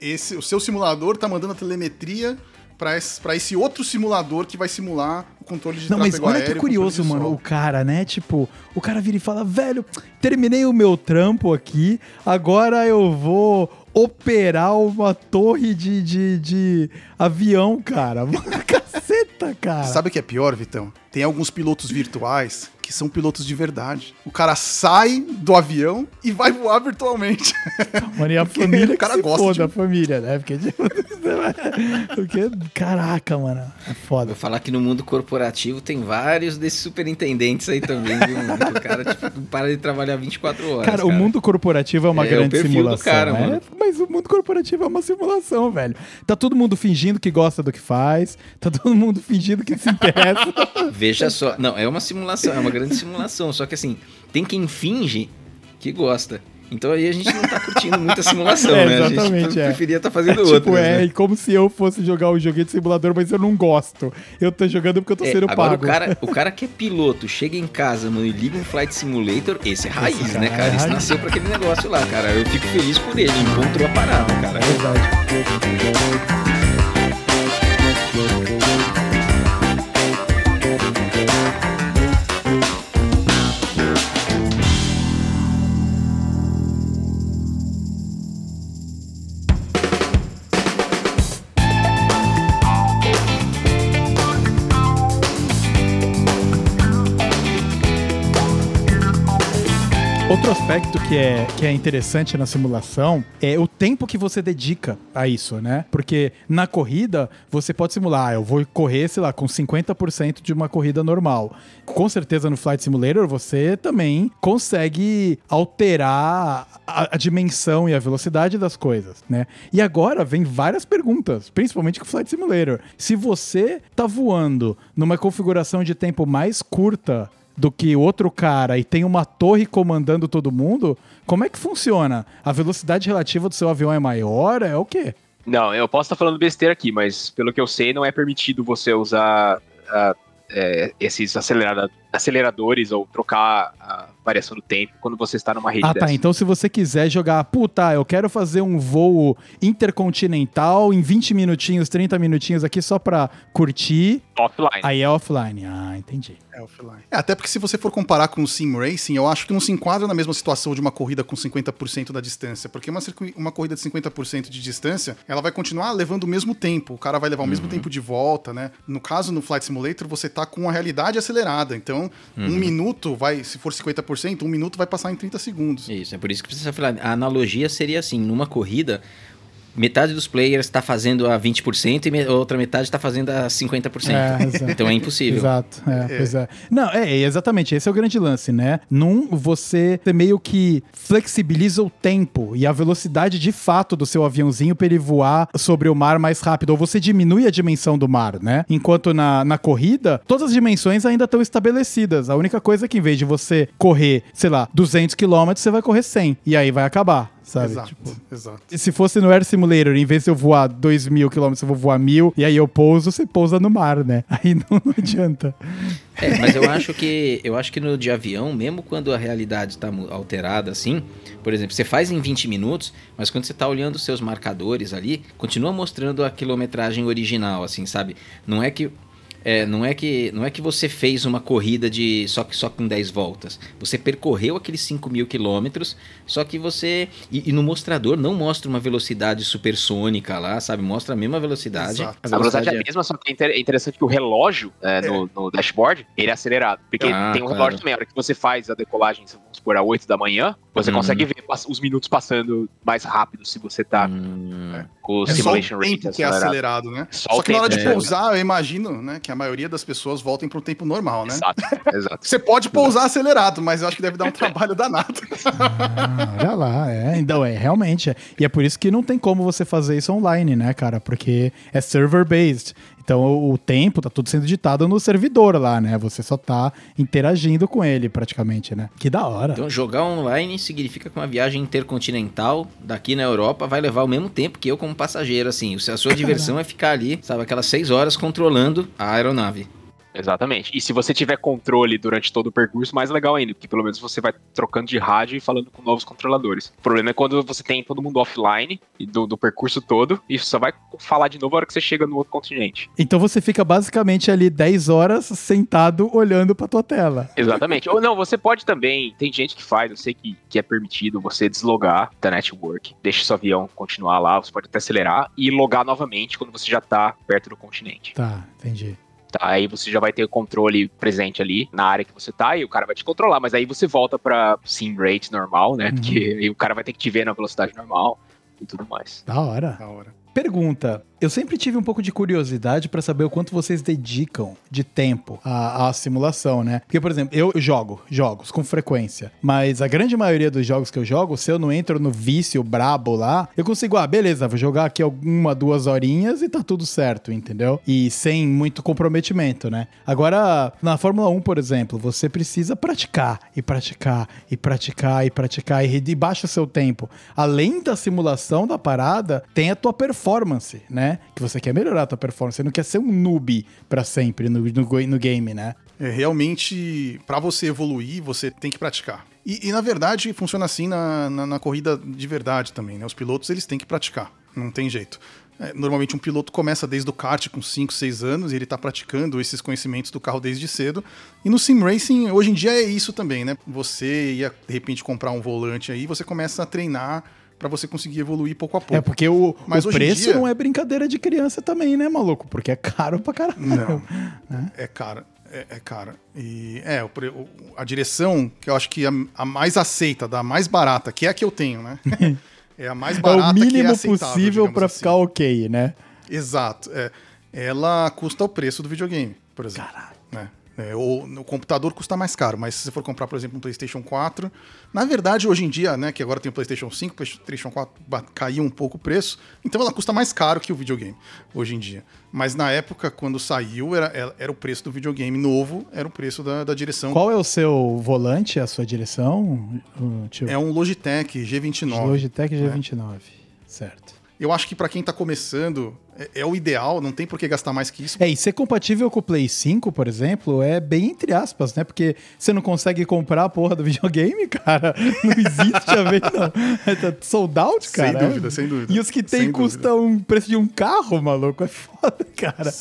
Esse, o seu simulador tá mandando a telemetria pra esse, pra esse outro simulador que vai simular o controle de Não, mas olha aéreo. que curioso, mano. O cara, né? Tipo, o cara vira e fala: velho, terminei o meu trampo aqui, agora eu vou operar uma torre de, de, de avião, cara. Caceta, cara. Sabe o que é pior, Vitão? Tem alguns pilotos virtuais que são pilotos de verdade. O cara sai do avião e vai voar virtualmente. Mano, e a Porque família o cara que se gosta foda, de- a família, né? Porque, tipo, porque, caraca, mano, é foda. Vou falar que no mundo corporativo tem vários desses superintendentes aí também, viu? mano? Que o cara tipo, não para de trabalhar 24 horas. Cara, o mundo corporativo é uma É, o grande simulação. cara, né? mano. Mas o mundo corporativo é uma simulação, velho. Tá todo mundo fingindo que gosta do que faz, tá todo mundo fingindo que se interessa. Veja só. Não, é uma simulação, é uma grande simulação. Só que assim, tem quem finge que gosta. Então aí a gente não tá curtindo muita simulação, É, né? A exatamente, gente é. preferia estar fazendo tipo, outra. é né? e como se eu fosse jogar um joguinho de simulador, mas eu não gosto. Eu tô jogando porque eu tô É, sendo agora pago. o cara, o cara que é piloto, chega em casa, mano, e liga um Flight Simulator, esse é raiz, Esse né, cara cara? é Esse nasceu pra aquele negócio lá, cara. Eu fico feliz por ele, encontrou a parada, cara. É verdade. Aspecto que é, que é interessante na simulação é o tempo que você dedica a isso, né? Porque na corrida, você pode simular, ah, eu vou correr, sei lá, com 50% de uma corrida normal. Com certeza no Flight Simulator você também consegue alterar a, a dimensão e a velocidade das coisas, né? E agora vem várias perguntas, principalmente com o Flight Simulator. Se você tá voando numa configuração de tempo mais curta do que outro cara e tem uma torre comandando todo mundo, como é que funciona? A velocidade relativa do seu avião é maior? É o quê? Não, eu posso estar falando besteira aqui, mas pelo que eu sei, não é permitido você usar uh, é, esses acelerada- aceleradores ou trocar a variação do tempo quando você está numa rede Ah, dessa. tá. Então se você quiser jogar, puta, eu quero fazer um voo intercontinental em 20 minutinhos, 30 minutinhos aqui só pra curtir, Offline. aí é offline. Ah, entendi. É offline. É, até porque se você for comparar com o Sim Racing, eu acho que não se enquadra na mesma situação de uma corrida com 50% da distância. Porque uma, uma corrida de 50% de distância, ela vai continuar levando o mesmo tempo. O cara vai levar o mesmo tempo de volta, né? No caso, no Flight Simulator, você tá com a realidade acelerada. Então, um minuto vai, se for 50%, um minuto vai passar em 30 segundos. Isso, é por isso que precisa falar. A analogia seria assim: numa corrida, metade dos players está fazendo a 20% e me- a outra metade está fazendo a 50%. É. Então é impossível. Exato, é, pois é. Não, é, é, exatamente, esse é o grande lance, né? Num, você meio que flexibiliza o tempo e a velocidade de fato do seu aviãozinho para ele voar sobre o mar mais rápido, ou você diminui a dimensão do mar, né? Enquanto na, na corrida, todas as dimensões ainda estão estabelecidas. A única coisa é que em vez de você correr, sei lá, 200 km, você vai correr 100, e aí vai acabar, sabe? Exato, Tipo, exato. e se fosse no Air Simulator, em vez de eu voar 2 mil quilômetros, eu vou voar mil, e aí eu pouso, você pousa no mar, né? Aí não, não adianta. É, mas eu acho que eu acho que no de avião, mesmo quando a realidade está alterada assim, por exemplo, você faz em 20 minutos, mas quando você está olhando os seus marcadores ali, continua mostrando a quilometragem original, assim, sabe? Não é que é, não é que não é que você fez uma corrida de só que só com 10 voltas. Você percorreu aqueles 5 mil quilômetros, só que você e, e no mostrador não mostra uma velocidade supersônica lá, sabe? Mostra a mesma velocidade. Exato. A velocidade é a mesma, só que é inter- é interessante que o relógio é, no, no dashboard, ele é acelerado. Porque Ah, tem um claro. relógio também, a hora que você faz a decolagem, vamos supor, às 8 da manhã, você Uhum. consegue ver os minutos passando mais rápido se você tá Hum, com o É só o simulation rate tempo que é acelerado. né? Só Só, que na hora tempo, de é. pousar, eu imagino, né, que a maioria das pessoas voltem para o tempo normal, né? Exato, exato. Você pode pousar acelerado, mas eu acho que deve dar um trabalho danado. Olha lá, é. Então, é, realmente. É. E é por isso que não tem como você fazer isso online, né, cara? Porque é server-based. Então, o, o tempo tá tudo sendo ditado no servidor lá, né? Você só tá interagindo com ele, praticamente, né? Que da hora. Então, jogar online significa que uma viagem intercontinental daqui na Europa vai levar o mesmo tempo que eu como passageiro, assim. A sua diversão é ficar ali, sabe, aquelas seis horas controlando a aeronave. Exatamente. E se você tiver controle durante todo o percurso, mais legal ainda, porque pelo menos você vai trocando de rádio e falando com novos controladores. O problema é quando você tem todo mundo offline e do, do percurso todo, e só vai falar de novo a hora que você chega no outro continente. Então você fica basicamente ali 10 horas sentado olhando pra tua tela. Exatamente. Ou não, você pode também, tem gente que faz, eu sei que, que é permitido você deslogar da network, deixa seu avião continuar lá, você pode até acelerar e logar novamente quando você já tá perto do continente. Tá, entendi. Tá, aí você já vai ter o controle presente ali na área que você tá e o cara vai te controlar, mas aí você volta pra sim rate normal, né? Uhum. Porque aí o cara vai ter que te ver na velocidade normal e tudo mais. Da hora. Da hora. Pergunta: Eu sempre tive um pouco de curiosidade pra saber o quanto vocês dedicam de tempo à, à simulação, né? Porque, por exemplo, eu jogo jogos com frequência, mas a grande maioria dos jogos que eu jogo, se eu não entro no vício brabo lá, eu consigo, ah, beleza, vou jogar aqui alguma, duas horinhas e tá tudo certo, entendeu? E sem muito comprometimento, né? Agora, na Fórmula 1, por exemplo, você precisa praticar e praticar e praticar e praticar e, e baixa o seu tempo. Além da simulação da parada, tem a tua performance, né? Que você quer melhorar a tua performance. Você não quer ser um noob pra sempre no, no, no game, né? É, realmente, para você evoluir, você tem que praticar. E, e, na verdade, funciona assim na, na, na corrida de verdade também, né? Os pilotos, eles têm que praticar, não tem jeito. É, normalmente um piloto começa desde o kart com 5, 6 anos e ele está praticando esses conhecimentos do carro desde cedo. E no sim racing, hoje em dia é isso também, né? Você ia de repente comprar um volante aí, você começa a treinar para você conseguir evoluir pouco a pouco. É porque o, Mas o preço dia- não é brincadeira de criança também, né, maluco? Porque é caro pra caralho. Não. É caro. É, é cara. E é, o o- a direção que eu acho que a, a mais aceita, da mais barata, que é a que eu tenho, né? é a mais É barata o que é mínimo aceitável, possível pra assim. ficar ok, né? Exato. É. Ela custa o preço do videogame, por exemplo. Caralho. né? É, ou o computador custa mais caro, mas se você for comprar, por exemplo, um PlayStation 4, na verdade, hoje em dia, né, que agora tem o PlayStation 5, o PlayStation 4 ba- caiu um pouco o preço, então ela custa mais caro que o videogame hoje em dia. Mas na época, quando saiu, era, era- o preço do videogame novo, era o preço da, da direção. Qual é o seu volante, a sua direção? O tio? É um Logitech G29. Logitech G29. Certo. Eu acho que pra quem tá começando, é, é o ideal, não tem por que gastar mais que isso. É, e ser compatível com o Play 5, por exemplo, é bem entre aspas, né? Porque você não consegue comprar a porra do videogame, cara. Não existe a ver, não. Tá sold out, cara. Sem dúvida, sem dúvida. E os que tem Sem custam o preço de um carro, maluco. É foda, cara.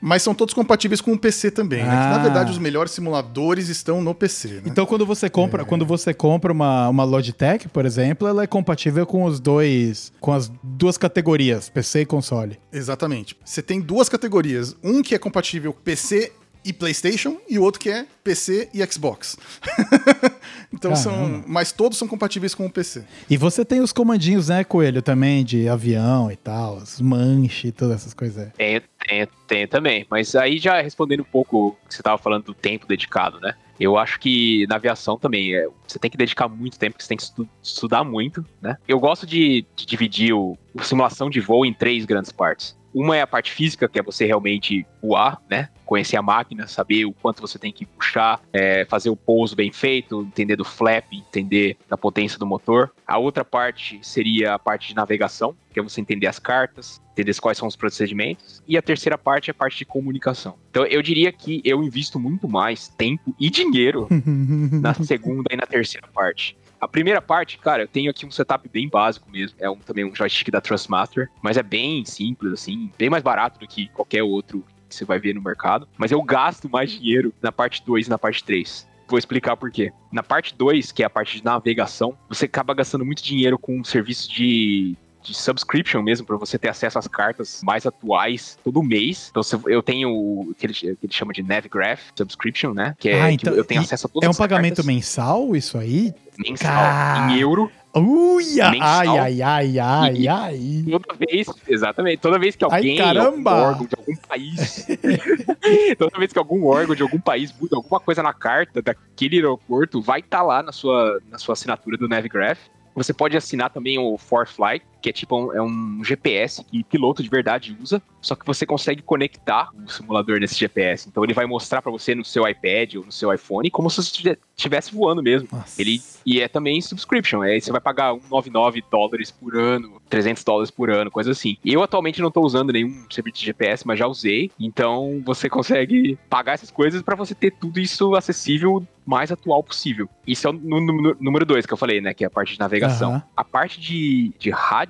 Mas são todos compatíveis com o PC também, né? Que, Ah. na verdade, os melhores simuladores estão no PC, né? Então, quando você compra, quando você compra uma, uma Logitech, por exemplo, ela é compatível com os dois, com as duas categorias, PC e console. Exatamente. Você tem duas categorias. Um que é compatível PC e PlayStation e o outro que é PC e Xbox. então são, Caramba. mas todos são compatíveis com o PC. E você tem os comandinhos, né, Coelho, também de avião e tal, os manche e todas essas coisas. Tenho, tenho, tenho também. Mas aí já respondendo um pouco o que você estava falando do tempo dedicado, né? Eu acho que na aviação também é, você tem que dedicar muito tempo, porque você tem que estu- estudar muito, né? Eu gosto de, de dividir o, o simulação de voo em três grandes partes. Uma é a parte física, que é você realmente voar, né? Conhecer a máquina, saber o quanto você tem que puxar, é, fazer o pouso bem feito, entender do flap, entender da potência do motor. A outra parte seria a parte de navegação, que é você entender as cartas, entender quais são os procedimentos. E a terceira parte é a parte de comunicação. Então eu diria que eu invisto muito mais tempo e dinheiro na segunda e na terceira parte. A primeira parte, cara, eu tenho aqui um setup bem básico mesmo. É um, também um joystick da Trustmaster, mas é bem simples, assim, bem mais barato do que qualquer outro que você vai ver no mercado. Mas eu gasto mais dinheiro na parte 2 e na parte 3. Vou explicar por quê. Na parte 2, que é a parte de navegação, você acaba gastando muito dinheiro com um serviço de, de subscription mesmo, para você ter acesso às cartas mais atuais todo mês. Então, eu tenho o que ele, que ele chama de NavGraph subscription, né? Que é Ah, que então- eu tenho acesso a todas É um pagamento cartas mensal isso aí? mensal Cara. em euro. Uia! Mensal. Ai, ai, ai, ai, E- ai. Toda vez, exatamente, toda vez que Ai, alguém, caramba! algum órgão de algum país, toda vez que algum órgão de algum país muda alguma coisa na carta daquele aeroporto, vai estar lá na sua, na sua assinatura do Navigraph. Você pode assinar também o ForFlight, que é tipo um, é um GPS que piloto de verdade usa, só que você consegue conectar o simulador nesse GPS. Então ele vai mostrar para você no seu iPad ou no seu iPhone como se você estivesse voando mesmo. Nossa. Ele, e é também subscription, aí você vai pagar 199 dólares por ano, 300 dólares por ano, coisa assim. Eu atualmente não tô usando nenhum serviço de GPS, mas já usei, então você consegue pagar essas coisas para você ter tudo isso acessível mais atual possível. Isso é o número dois que eu falei, né, que é a parte de navegação. Aham. A parte de, de rádio,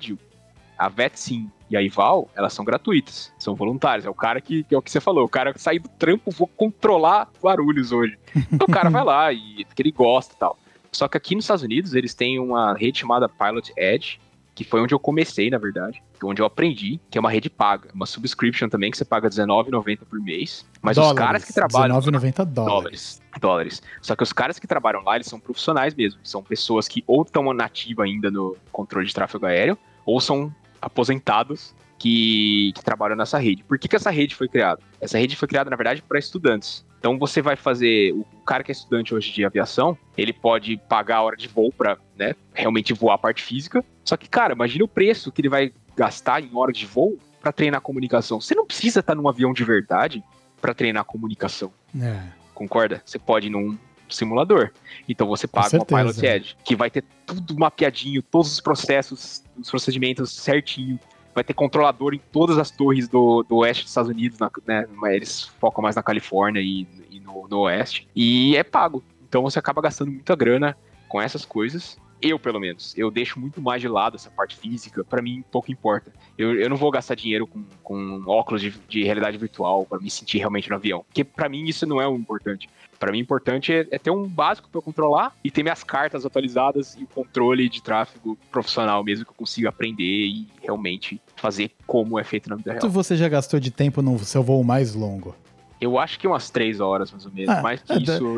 a VetSim e a Ival, elas são gratuitas, são voluntárias. É o cara que, que é o que você falou, o cara que sai do trampo, vou controlar Guarulhos hoje. Então o cara vai lá e que ele gosta e tal. Só que aqui nos Estados Unidos eles têm uma rede chamada Pilot Edge, que foi onde eu comecei, na verdade, é onde eu aprendi, que é uma rede paga, uma subscription também que você paga R$19,90 por mês. Mas os Dólares, caras que trabalham 19,90 dólares. dólares. Dólares. Só que os caras que trabalham lá, eles são profissionais mesmo. São pessoas que ou estão nativas ainda no controle de tráfego aéreo, ou são aposentados que, que trabalham nessa rede. Por que, que essa rede foi criada? Essa rede foi criada, na verdade, para estudantes. Então você vai fazer. O cara que é estudante hoje de aviação, ele pode pagar a hora de voo para né, realmente voar a parte física. Só que, cara, imagina o preço que ele vai gastar em hora de voo para treinar comunicação. Você não precisa estar num avião de verdade para treinar comunicação. É. Concorda? Você pode ir num simulador. Então você paga uma. Pilot Edge, que vai ter tudo mapeadinho, todos os processos, os procedimentos certinho. Vai ter controlador em todas as torres do, do oeste dos Estados Unidos, na- né? Mas Eles focam mais na Califórnia e, e no, no oeste. E é pago. Então você acaba gastando muita grana com essas coisas. Eu, pelo menos, eu deixo muito mais de lado essa parte física. Pra mim, pouco importa. Eu, eu não vou gastar dinheiro com, com óculos de, de realidade virtual pra me sentir realmente no avião. Porque pra mim isso não é o importante. Pra mim, o importante é, é ter um básico pra eu controlar e ter minhas cartas atualizadas e o controle de tráfego profissional mesmo que eu consiga aprender e realmente fazer como é feito na vida Quanto real. você já gastou de tempo no seu voo mais longo? Eu acho que umas três horas, mais ou menos. Ah, mais que é, isso.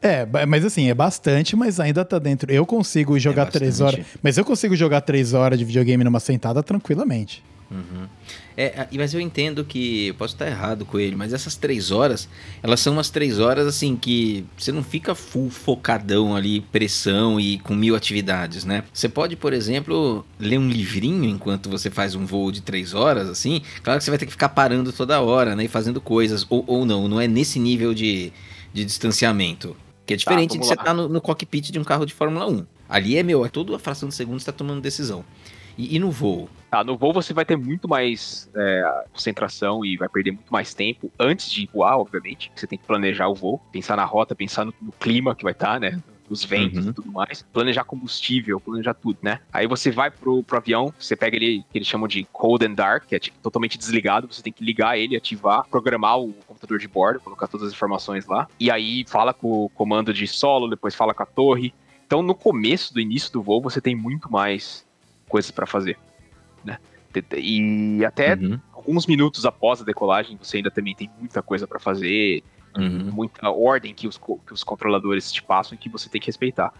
É, ba- mas assim, é bastante, mas ainda tá dentro. Eu consigo jogar três bastante. horas. Mas eu consigo jogar três horas de videogame numa sentada tranquilamente. Uhum. É, mas eu entendo que. eu Posso estar errado com ele, mas essas três horas, elas são umas três horas assim que você não fica full focadão ali, pressão e com mil atividades, né? Você pode, por exemplo, ler um livrinho enquanto você faz um voo de três horas, assim. Claro que você vai ter que ficar parando toda hora, né? E fazendo coisas. Ou, ou não, não é nesse nível de, de distanciamento. Que é diferente de vamos você estar no, no cockpit de um carro de Fórmula 1. Ali é meu, é toda a fração de segundo você está tomando decisão. E, e no voo? Tá, no voo você vai ter muito mais é, concentração e vai perder muito mais tempo antes de voar, obviamente. Você tem que planejar o voo, pensar na rota, pensar no, no clima que vai estar, né? Os ventos Uhum. e tudo mais. Planejar combustível, planejar tudo, né? Aí você vai pro, pro avião, você pega ele, que eles chamam de cold and dark, que é tipo, totalmente desligado. Você tem que ligar ele, ativar, programar o computador de bordo, colocar todas as informações lá. E aí fala com o comando de solo, depois fala com a torre. Então no começo do início do voo você tem muito mais coisas para fazer, né? E até Uhum, alguns minutos após a decolagem, você ainda também tem muita coisa para fazer, uhum. muita ordem que os, que os controladores te passam e que você tem que respeitar.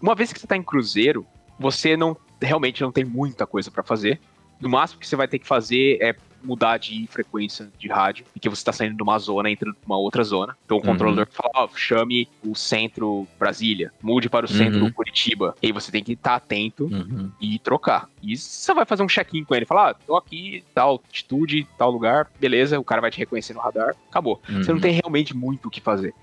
Uma vez que você tá em cruzeiro, você não realmente não tem muita coisa para fazer. No máximo que você vai ter que fazer é mudar de frequência de rádio, porque você está saindo de uma zona e entrando para uma outra zona. Então o Uhum. controlador fala, ó, chame o centro Brasília, mude para o centro Uhum. Curitiba. E aí você tem que estar atento Uhum. e trocar. E você vai fazer um check-in com ele, falar, ah, tô aqui, tal altitude, tal lugar, beleza, o cara vai te reconhecer no radar, acabou. Você não Uhum. tem realmente muito o que fazer.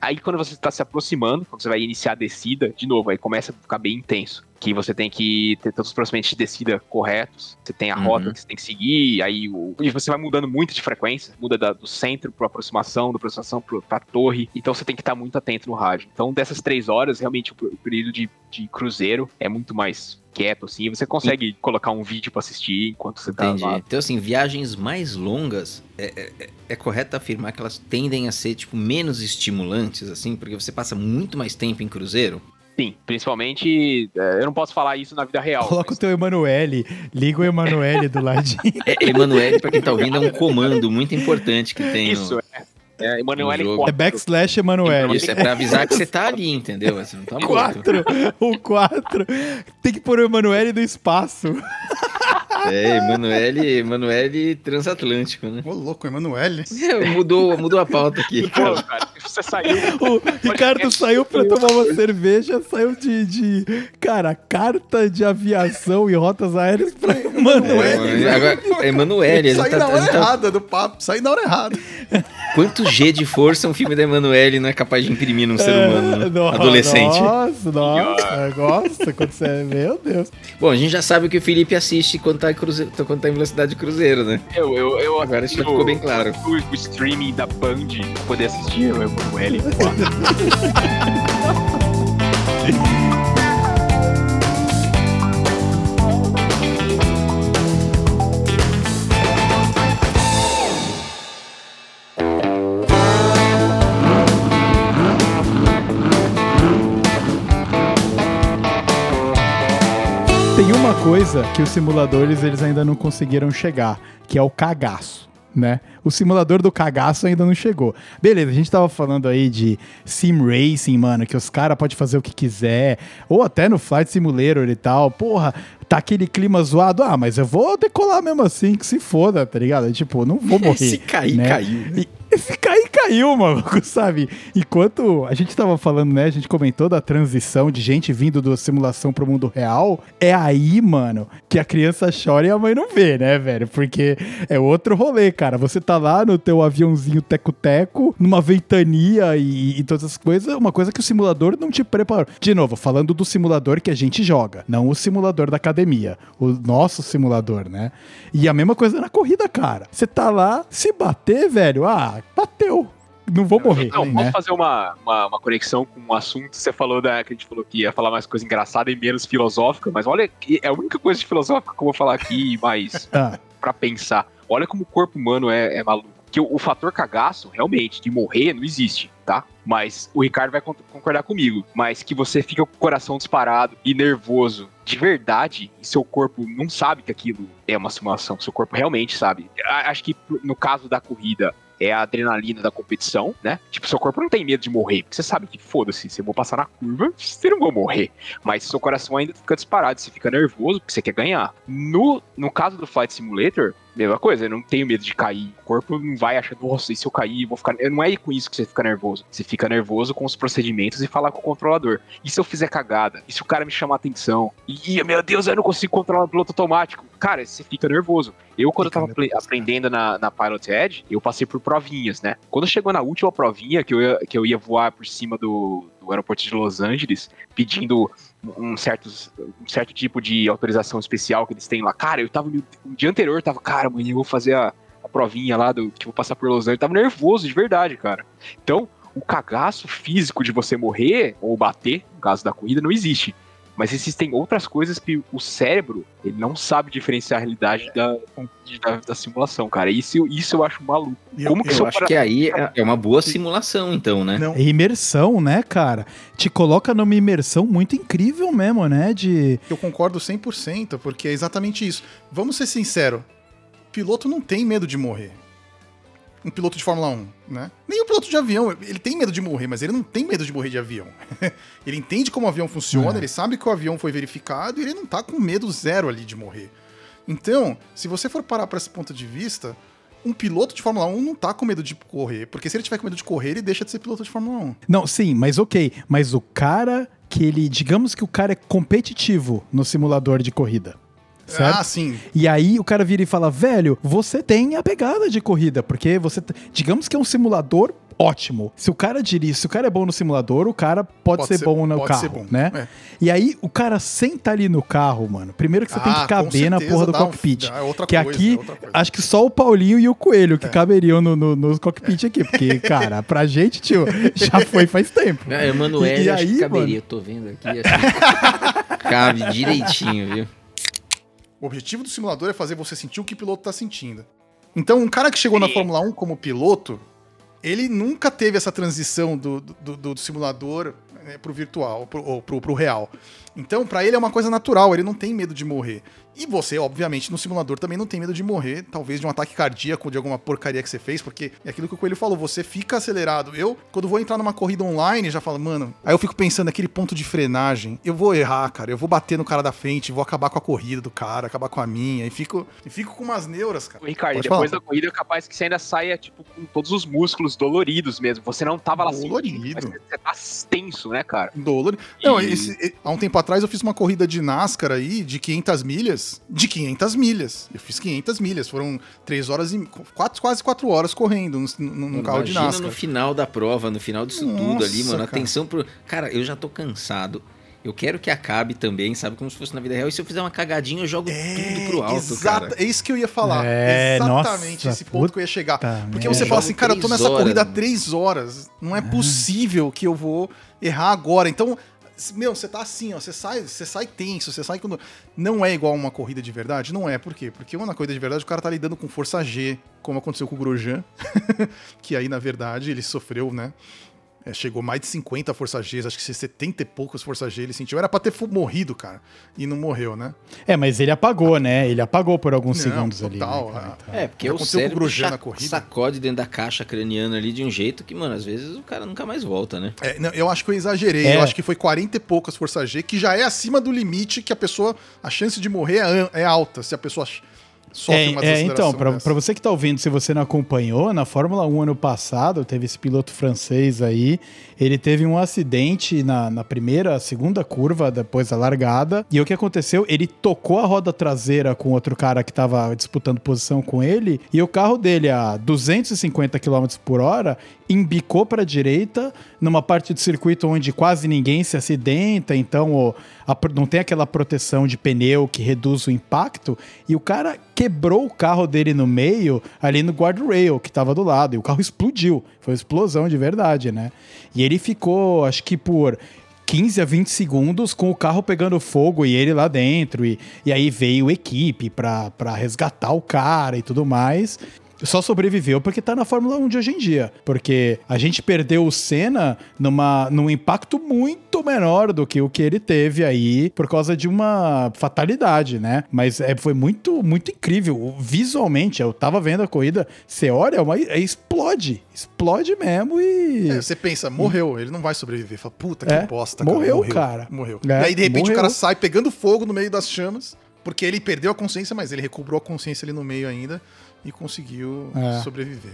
Aí quando você está se aproximando, quando você vai iniciar a descida, de novo, aí começa a ficar bem intenso. Que você tem que ter todos os procedimentos de descida corretos, você tem a Uhum. rota que você tem que seguir, aí o... e você vai mudando muito de frequência, muda da- do centro para aproximação, da aproximação pro- pra torre, então você tem que estar muito atento no rádio. Então dessas três horas, realmente o, o período de, de cruzeiro é muito mais quieto, assim, e você consegue colocar um vídeo para assistir enquanto você tá Entendi. lá. Então, assim, viagens mais longas, é, é- é- é correto afirmar que elas tendem a ser, tipo, menos estimulantes, assim, porque você passa muito mais tempo em cruzeiro? Sim, principalmente, é, eu não posso falar isso na vida real. Coloca mas- o teu Emanuele, liga o Emanuele do ladinho. É, Emanuele, pra quem tá ouvindo, é um comando muito importante que tem Isso, no... é. É, Emanuele no jogo. É backslash Emanuele. Isso, é pra avisar que você tá ali, entendeu? Você não tá morto. Quatro, o quatro. Tem que pôr o Emanuele do espaço. É, Emanuele, Emanuele transatlântico, né? Ô, louco, Emanuele. É, mudou, mudou a pauta aqui. Pô, cara, você saiu. O Ricardo saiu pra tomar uma cerveja, saiu de, de, cara, carta de aviação e rotas aéreas pra Emanuele. É, agora, Emanuele, ele Saí tá, na hora tá- errada do papo, saí na hora errada. Quanto G de força um filme da Emanuele não é capaz de imprimir num ser humano né? É, no- adolescente? Nossa, nossa, gosta quando você. Meu Deus. Bom, a gente já sabe o que o Felipe assiste quando tá em, cruze... quando tá em velocidade de cruzeiro, né? Eu, eu, eu Agora isso ficou bem claro. O, o streaming da Band pra poder assistir o Emanuele. Tem uma coisa que os simuladores eles ainda não conseguiram chegar, que é o cagaço. Né? O simulador do cagaço ainda não chegou. Beleza, a gente tava falando aí de sim racing, mano, que os caras podem fazer o que quiser, ou até no Flight Simulator e tal. Porra, tá aquele clima zoado. Ah, mas eu vou decolar mesmo assim, que se foda, tá ligado? Tipo, não vou morrer. Se cair, né? caiu. E, se cair, caiu, maluco, sabe? Enquanto a gente tava falando, né? A gente comentou da transição de gente vindo da simulação pro mundo real. É aí, mano, que a criança chora e a mãe não vê, né, velho? Porque é outro rolê, cara. Você tá lá no teu aviãozinho teco-teco, numa ventania e, e todas as coisas. Uma coisa que o simulador não te preparou. De novo, falando do simulador que a gente joga, não o simulador da academia. O nosso simulador, né? E a mesma coisa na corrida, cara. Você tá lá, se bater, velho, ah, bateu. Não vou morrer. Não, posso né? fazer uma, uma, uma conexão com um assunto. Você falou da. Que a gente falou que ia falar mais coisa engraçada e menos filosófica, mas olha, é a única coisa de filosófica que eu vou falar aqui, mais Ah, pra pensar. Olha como o corpo humano é, é maluco. Que o, o fator cagaço, realmente, de morrer, não existe, tá? Mas o Ricardo vai con- concordar comigo. Mas que você fica com o coração disparado e nervoso de verdade, e seu corpo não sabe que aquilo é uma simulação. Seu corpo realmente sabe. Acho que no caso da corrida, é a adrenalina da competição, né? Tipo, seu corpo não tem medo de morrer, porque você sabe que foda-se, se eu vou passar na curva, você não vai morrer. Mas seu coração ainda fica disparado, você fica nervoso porque você quer ganhar. No, no caso do Flight Simulator, mesma coisa, eu não tenho medo de cair. O corpo não vai achar, nossa, e se eu cair, eu vou ficar. Não é com isso que você fica nervoso. Você fica nervoso com os procedimentos e falar com o controlador. E se eu fizer cagada? E se o cara me chamar atenção? E, meu Deus, eu não consigo controlar o piloto automático. Cara, você fica nervoso. Eu, quando fica eu tava aprendendo na, na Pilot Edge, eu passei por provinhas, né? Quando chegou na última provinha, que eu ia, que eu ia voar por cima do, do aeroporto de Los Angeles, pedindo um, certos, um certo tipo de autorização especial que eles têm lá. Cara, eu tava no dia anterior, eu tava, cara, amanhã eu vou fazer a, a provinha lá do que vou passar por Los Angeles. Eu tava nervoso de verdade, cara. Então, o cagaço físico de você morrer ou bater, no caso da corrida, não existe. Mas existem outras coisas que o cérebro ele não sabe diferenciar a realidade da, da, da simulação, cara. Isso, isso eu acho maluco. Como que eu acho para... que aí é, é uma boa simulação, então, né? Não. É imersão, né, cara? Te coloca numa imersão muito incrível mesmo, né? De... Eu concordo 100%, porque é exatamente isso. Vamos ser sinceros. Piloto não tem medo de morrer um piloto de Fórmula 1, né? Nem um piloto de avião, ele tem medo de morrer, mas ele não tem medo de morrer de avião. ele entende como o avião funciona, é. ele sabe que o avião foi verificado e ele não tá com medo zero ali de morrer. Então, se você for parar para esse ponto de vista, um piloto de Fórmula 1 não tá com medo de correr, porque se ele tiver com medo de correr, ele deixa de ser piloto de Fórmula 1. Não, sim, mas ok, mas o cara que ele, digamos que o cara é competitivo no simulador de corrida. Certo? Ah, sim. E aí o cara vira e fala, velho, você tem a pegada de corrida, porque você, digamos que é um simulador ótimo. Se o cara dirige, se o cara é bom no simulador, o cara pode, pode ser, ser, bom no pode carro, ser bom. né? É. E aí o cara senta ali no carro, mano. Primeiro que você ah, tem que ah, caber na porra do cockpit. Um, é outra que coisa, aqui, é acho que só o Paulinho e o Coelho que é. caberiam no, no, no cockpit aqui, porque, cara, pra gente, tio, já foi faz tempo. É, Emanuel, e, e aí, caberia, mano... eu tô vendo aqui assim. cabe direitinho, viu? O objetivo do simulador é fazer você sentir o que o piloto está sentindo. Então, um cara que chegou na Fórmula 1 como piloto, ele nunca teve essa transição do, do, do, do simulador né, pro virtual, pro, ou pro, pro real. Então, para ele é uma coisa natural, ele não tem medo de morrer. E você, obviamente, no simulador também não tem medo de morrer, talvez de um ataque cardíaco, de alguma porcaria que você fez, porque é aquilo que o Coelho falou, você fica acelerado. Eu, quando vou entrar numa corrida online, já falo, mano, aí eu fico pensando naquele ponto de frenagem, eu vou errar, cara, eu vou bater no cara da frente, vou acabar com a corrida do cara, acabar com a minha, e fico, e fico com umas neuras, cara. Ricardo, Pode depois falar. da corrida é capaz que você ainda saia, tipo, com todos os músculos doloridos mesmo. Você não tava lá Dolorido. Assim, você tá tenso, né, cara? Dolorido. E... Não, esse, há um tempo atrás eu fiz uma corrida de NASCAR aí, de 500 milhas, de 500 milhas. Eu fiz 500 milhas, foram 3 horas e quatro, quase 4 horas correndo num, carro de NASCAR. no final da prova, no final disso Nossa, tudo ali, mano, cara. atenção pro... Cara, eu já tô cansado. Eu quero que acabe também, sabe? Como se fosse na vida real. E se eu fizer uma cagadinha, eu jogo é, tudo pro alto, exato, cara. É isso que eu ia falar. É, Exatamente nossa, esse ponto que eu ia chegar. Porque você fala assim, cara, eu tô nessa horas, corrida há três horas. Não é ah. possível que eu vou errar agora. Então, meu, você tá assim, ó, você sai, você sai tenso, você sai quando. Não é igual uma corrida de verdade? Não é. Por quê? Porque uma corrida de verdade o cara tá lidando com força G, como aconteceu com o Grosjean, que aí, na verdade, ele sofreu, né? É, chegou mais de 50 forças G, acho que 70 e poucos forças G ele sentiu. Era pra ter morrido, cara. E não morreu, né? É, mas ele apagou, né? Ele apagou por alguns não, segundos total, ali. Né, então. É, porque o cérebro na corrida. sacode dentro da caixa craniana ali de um jeito que, mano, às vezes o cara nunca mais volta, né? É, não, eu acho que eu exagerei. É. Eu acho que foi 40 e poucas forças G, que já é acima do limite que a pessoa. A chance de morrer é, é alta. Se a pessoa sofre é, uma é, Então, para você que está ouvindo, se você não acompanhou, na Fórmula 1 ano passado, teve esse piloto francês aí, ele teve um acidente na, na primeira, segunda curva, depois da largada, e o que aconteceu? Ele tocou a roda traseira com outro cara que estava disputando posição com ele, e o carro dele a 250 km por hora embicou para a direita, numa parte do circuito onde quase ninguém se acidenta, então ó, a, não tem aquela proteção de pneu que reduz o impacto, e o cara quebrou o carro dele no meio, ali no guardrail que estava do lado, e o carro explodiu. Foi uma explosão de verdade, né? E ele ficou, acho que por 15 a 20 segundos com o carro pegando fogo e ele lá dentro. E, e aí veio equipe para resgatar o cara e tudo mais. Só sobreviveu porque tá na Fórmula 1 de hoje em dia. Porque a gente perdeu o Senna numa, num impacto muito menor do que o que ele teve aí por causa de uma fatalidade, né? Mas é, foi muito, muito incrível. Visualmente, eu tava vendo a corrida, você olha, é uma, é, explode. Explode mesmo e. É, você pensa, morreu, ele não vai sobreviver. Fala, puta que É, bosta, morreu, cara. cara. Morreu. É, e aí, de repente, morreu. o cara sai pegando fogo no meio das chamas, porque ele perdeu a consciência, mas ele recobrou a consciência ali no meio ainda e conseguiu É. sobreviver.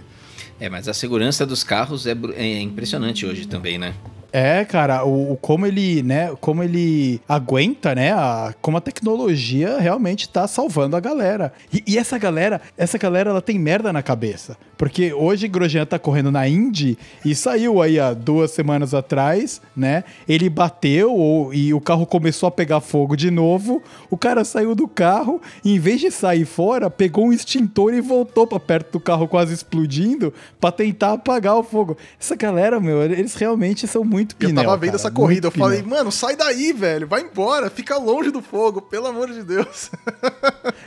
É, mas a segurança dos carros é, é impressionante hoje também, né? É, cara, o, o como ele, né, como ele aguenta, né, a, como a tecnologia realmente tá salvando a galera. E, e essa galera, essa galera, ela tem merda na cabeça. Porque hoje Grosjean tá correndo na Indy e saiu aí há duas semanas atrás, né, ele bateu ou- e o carro começou a pegar fogo de novo, o cara saiu do carro e em vez de sair fora, pegou um extintor e voltou pra perto do carro quase explodindo pra tentar apagar o fogo. Essa galera, meu, eles realmente são muito Eu pneu, tava vendo cara, essa corrida, eu muito falei, pneu. mano, sai daí, velho, vai embora, fica longe do fogo, pelo amor de Deus.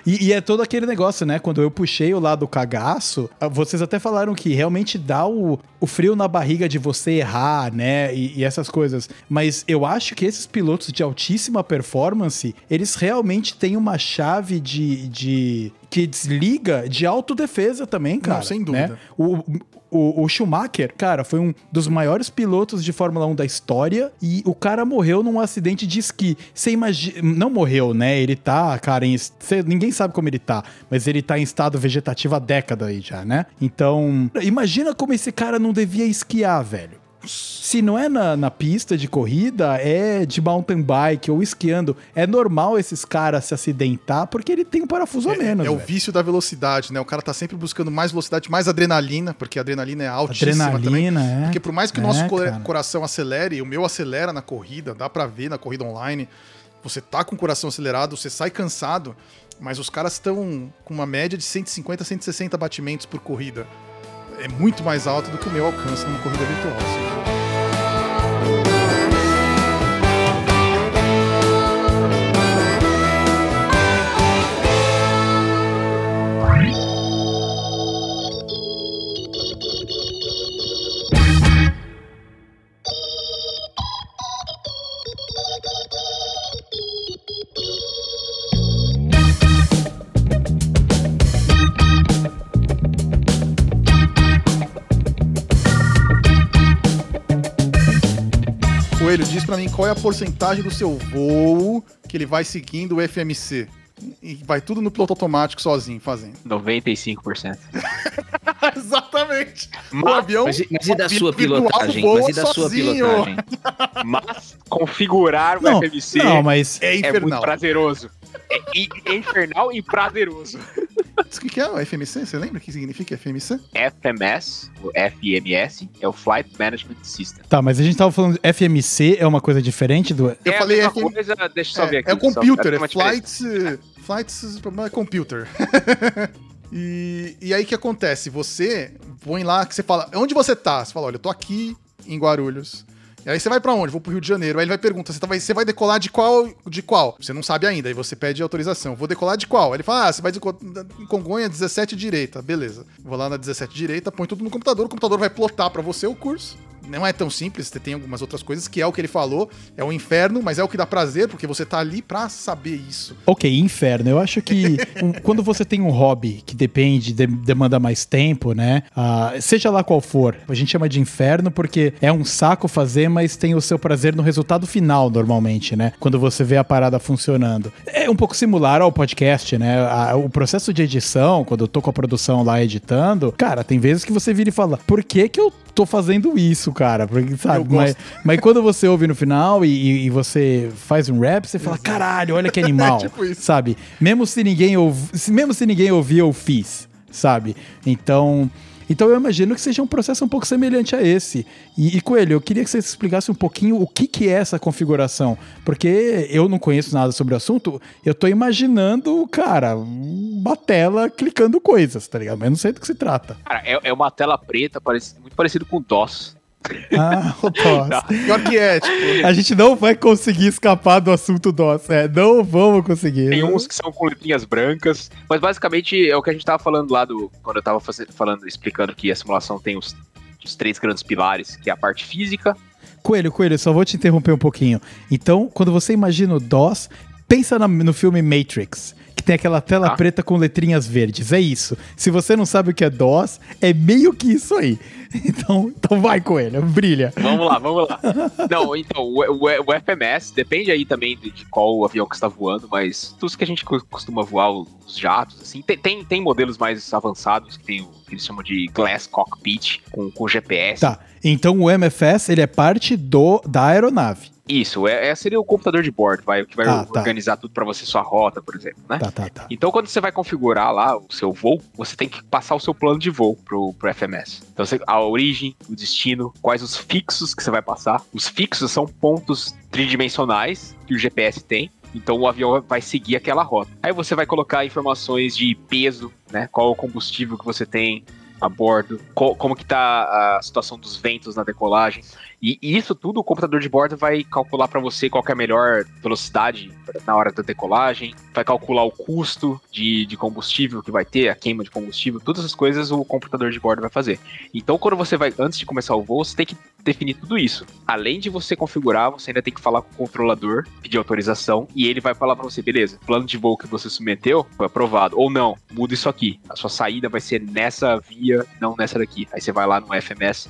E, e é todo aquele negócio, né? Quando eu puxei o lado cagaço, ah, vocês até falaram que realmente dá o, o frio na barriga de você errar, né? E, e essas coisas. Mas eu acho que esses pilotos de altíssima performance, eles realmente têm uma chave de. de que desliga de autodefesa também, cara. sem né? dúvida. O, o, o Schumacher, cara, foi um dos maiores pilotos de Fórmula 1 da história e o cara morreu num acidente de esqui. Você imagina. Não morreu, né? Ele tá, cara, em. cê- ninguém sabe como ele tá, mas ele tá em estado vegetativo há década aí já, né? Então, imagina como esse cara não devia esquiar, velho. Se não é na, na pista de corrida, é de mountain bike ou esquiando. É normal esses caras se acidentar porque ele tem um parafuso a menos. é o vício da velocidade, né? O cara tá sempre buscando mais velocidade, mais adrenalina, porque a adrenalina é altíssima também. Adrenalina, é. Porque por mais que o É, nosso co- cara. coração acelere, o meu acelera na corrida, dá pra ver na corrida online. Você tá com o coração acelerado, você sai cansado, mas os caras estão com uma média de 150, 160 batimentos por corrida. É muito mais alto do que o meu alcance numa corrida virtual. Coelho, diz pra mim qual é a porcentagem do seu voo que ele vai seguindo o FMC. E vai tudo no piloto automático sozinho fazendo. 95%. Exatamente. Mas, o avião. Mas, e- mas e da sua pilotagem? Mas e da sua pilotagem? mas configurar o Não, FMC não, mas É é muito prazeroso. É, e- é infernal e prazeroso. O que que é o FMC? Você lembra o que significa FMC? FMS, o FMS, é o Flight Management System. Tá, mas a gente tava falando FMC é uma coisa diferente do. Eu é falei a mesma FM coisa, deixa eu só ver É, aqui. é o computer, é diferença. flights. Flights, problema é computer. e, e aí o que acontece? Você põe lá que você fala, onde você tá? Você fala, olha, eu tô aqui em Guarulhos. Aí você vai pra onde? Vou pro Rio de Janeiro. Aí ele vai perguntar, você, tá- vai, você vai decolar de qual? De qual? Você não sabe ainda. Aí você pede autorização. Vou decolar de qual? Aí ele fala, ah, você vai em Congonha 17 direita. Beleza. Vou lá na 17 direita, põe tudo no computador. O computador vai plotar pra você o curso. Não é tão simples, você tem algumas outras coisas, que é o que ele falou. É o inferno, mas é o que dá prazer, porque você tá ali pra saber isso. Ok, inferno. Eu acho que um- quando você tem um hobby que depende, de- demanda mais tempo, né? ah, seja lá qual for, a gente chama de inferno porque é um saco fazer, mas tem o seu prazer no resultado final, normalmente, né? Quando você vê a parada funcionando. É um pouco similar ao podcast, né? A- o processo de edição, quando eu tô com a produção lá editando, cara, tem vezes que você vira e fala: por que que eu tô fazendo isso, cara? Porque, sabe? Mas, mas quando você ouve no final e, e- você faz um rap, você fala: caralho, olha que animal. Tipo isso. Sabe? Mesmo se ninguém ouv... mesmo se ninguém ouvir, eu fiz, sabe? Então, então eu imagino que seja um processo um pouco semelhante a esse. E, e, Coelho, eu queria que você explicasse um pouquinho o que, que é essa configuração, porque eu não conheço nada sobre o assunto, eu tô imaginando, cara, uma tela clicando coisas, tá ligado? Mas eu não sei do que se trata. Cara, é, é uma tela preta, parece, muito parecido com DOS. Ah, o DOS. Tá. Pior que é, tipo. A gente não vai conseguir escapar do assunto DOS. É, não vamos conseguir. Tem uns que são com letrinhas brancas, mas basicamente é o que a gente tava falando lá do. Quando eu tava falando, explicando que a simulação tem os, os três grandes pilares, que é a parte física. Coelho, Coelho, só vou te interromper um pouquinho. Então, quando você imagina o DOS, pensa na- no filme Matrix, tem aquela tela Tá. preta com letrinhas verdes. É isso. Se você não sabe o que é DOS, é meio que isso aí. Então, então vai, Coelho, brilha. Vamos lá, vamos lá. Não, então, o, o- o FMS depende aí também de, de qual avião que está voando, mas tudo que a gente co- costuma voar, os jatos, assim, tem, tem, tem modelos mais avançados que tem o que eles chamam de Glass Cockpit, com, com GPS. Tá. Então o MFS, ele é parte do da aeronave. Isso, é, é- seria o computador de bordo, vai, que vai Ah, tá. organizar tudo para você, sua rota, por exemplo, né? Tá, tá, tá. Então, quando você vai configurar lá o seu voo, você tem que passar o seu plano de voo pro, pro FMS. Então, você- a origem, o destino, quais os fixos que você vai passar. Os fixos são pontos tridimensionais que o GPS tem. Então o avião vai seguir aquela rota. Aí você vai colocar informações de peso, né? Qual o combustível que você tem a bordo, co- como que tá a situação dos ventos na decolagem. E, isso tudo o computador de bordo vai calcular para você qual é a melhor velocidade na hora da decolagem, vai calcular o custo de, de combustível que vai ter, a queima de combustível, todas essas coisas o computador de bordo vai fazer. Então, quando você vai, antes de começar o voo, você tem que definir tudo isso. Além de você configurar, você ainda tem que falar com o controlador, pedir autorização, e ele vai falar para você, beleza, plano de voo que você submeteu foi aprovado, ou não, muda isso aqui. A sua saída vai ser nessa via, não nessa daqui. Aí você vai lá no FMS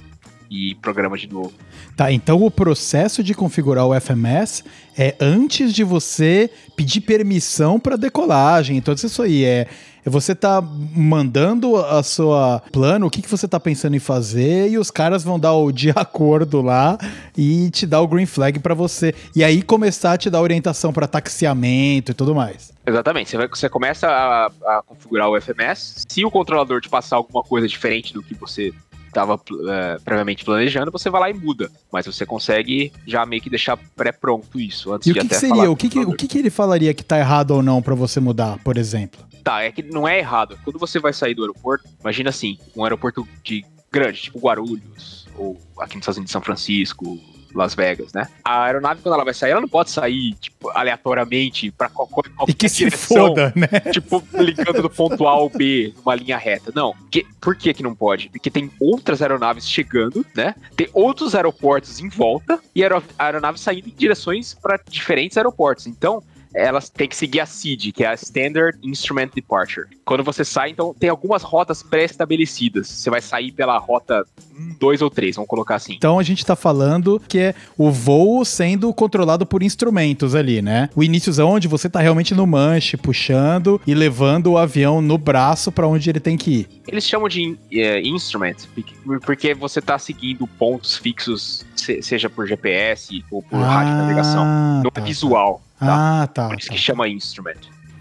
e programa de novo. Tá, então o processo de configurar o FMS é antes de você pedir permissão para decolagem. Então isso aí é é você tá mandando a sua plano, o que, que você tá pensando em fazer e os caras vão dar o de acordo lá e te dar o green flag para você. E aí começar a te dar orientação para taxiamento e tudo mais. Exatamente, você, vai- você começa a, a configurar o FMS. Se o controlador te passar alguma coisa diferente do que você estava previamente planejando, você vai lá e muda. Mas você consegue já meio que deixar pré-pronto isso antes E o de que, que até seria? falar O que, que, o que, que ele falaria que tá errado ou não para você mudar, por exemplo? Tá, é que não é errado. Quando você vai sair do aeroporto, imagina assim, um aeroporto de grande, tipo Guarulhos, ou aqui nos Estados Unidos, São Francisco, Las Vegas, né? A aeronave, quando ela vai sair, ela não pode sair, tipo, aleatoriamente pra qualquer, qualquer E que se direção. foda, né? tipo, ligando do ponto A ao B numa linha reta. Não. Que- por que que não pode? Porque tem outras aeronaves chegando, né? Tem outros aeroportos em volta e aero- a aeronave saindo em direções para diferentes aeroportos. Então, elas têm que seguir a SID, que é a Standard Instrument Departure. Quando você sai, então, tem algumas rotas pré-estabelecidas. Você vai sair pela rota 1, 2 ou 3, vamos colocar assim. Então a gente tá falando que é o voo sendo controlado por instrumentos ali, né? O início é onde você tá realmente no manche, puxando e levando o avião no braço pra onde ele tem que ir. Eles chamam de eh, instrument, porque- você está seguindo pontos fixos, se- seja por GPS ou por rádio navegação. Não tá, é visual, tá? Ah, tá. Por isso tá. que chama instrument.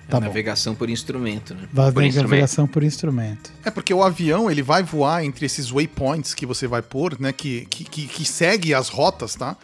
Tá bom. Navegação por instrumento, né? Vai por instrumento. navegação por instrumento. É porque o avião ele vai voar entre esses waypoints que você vai pôr, né? Que, que, que, que segue as rotas, tá?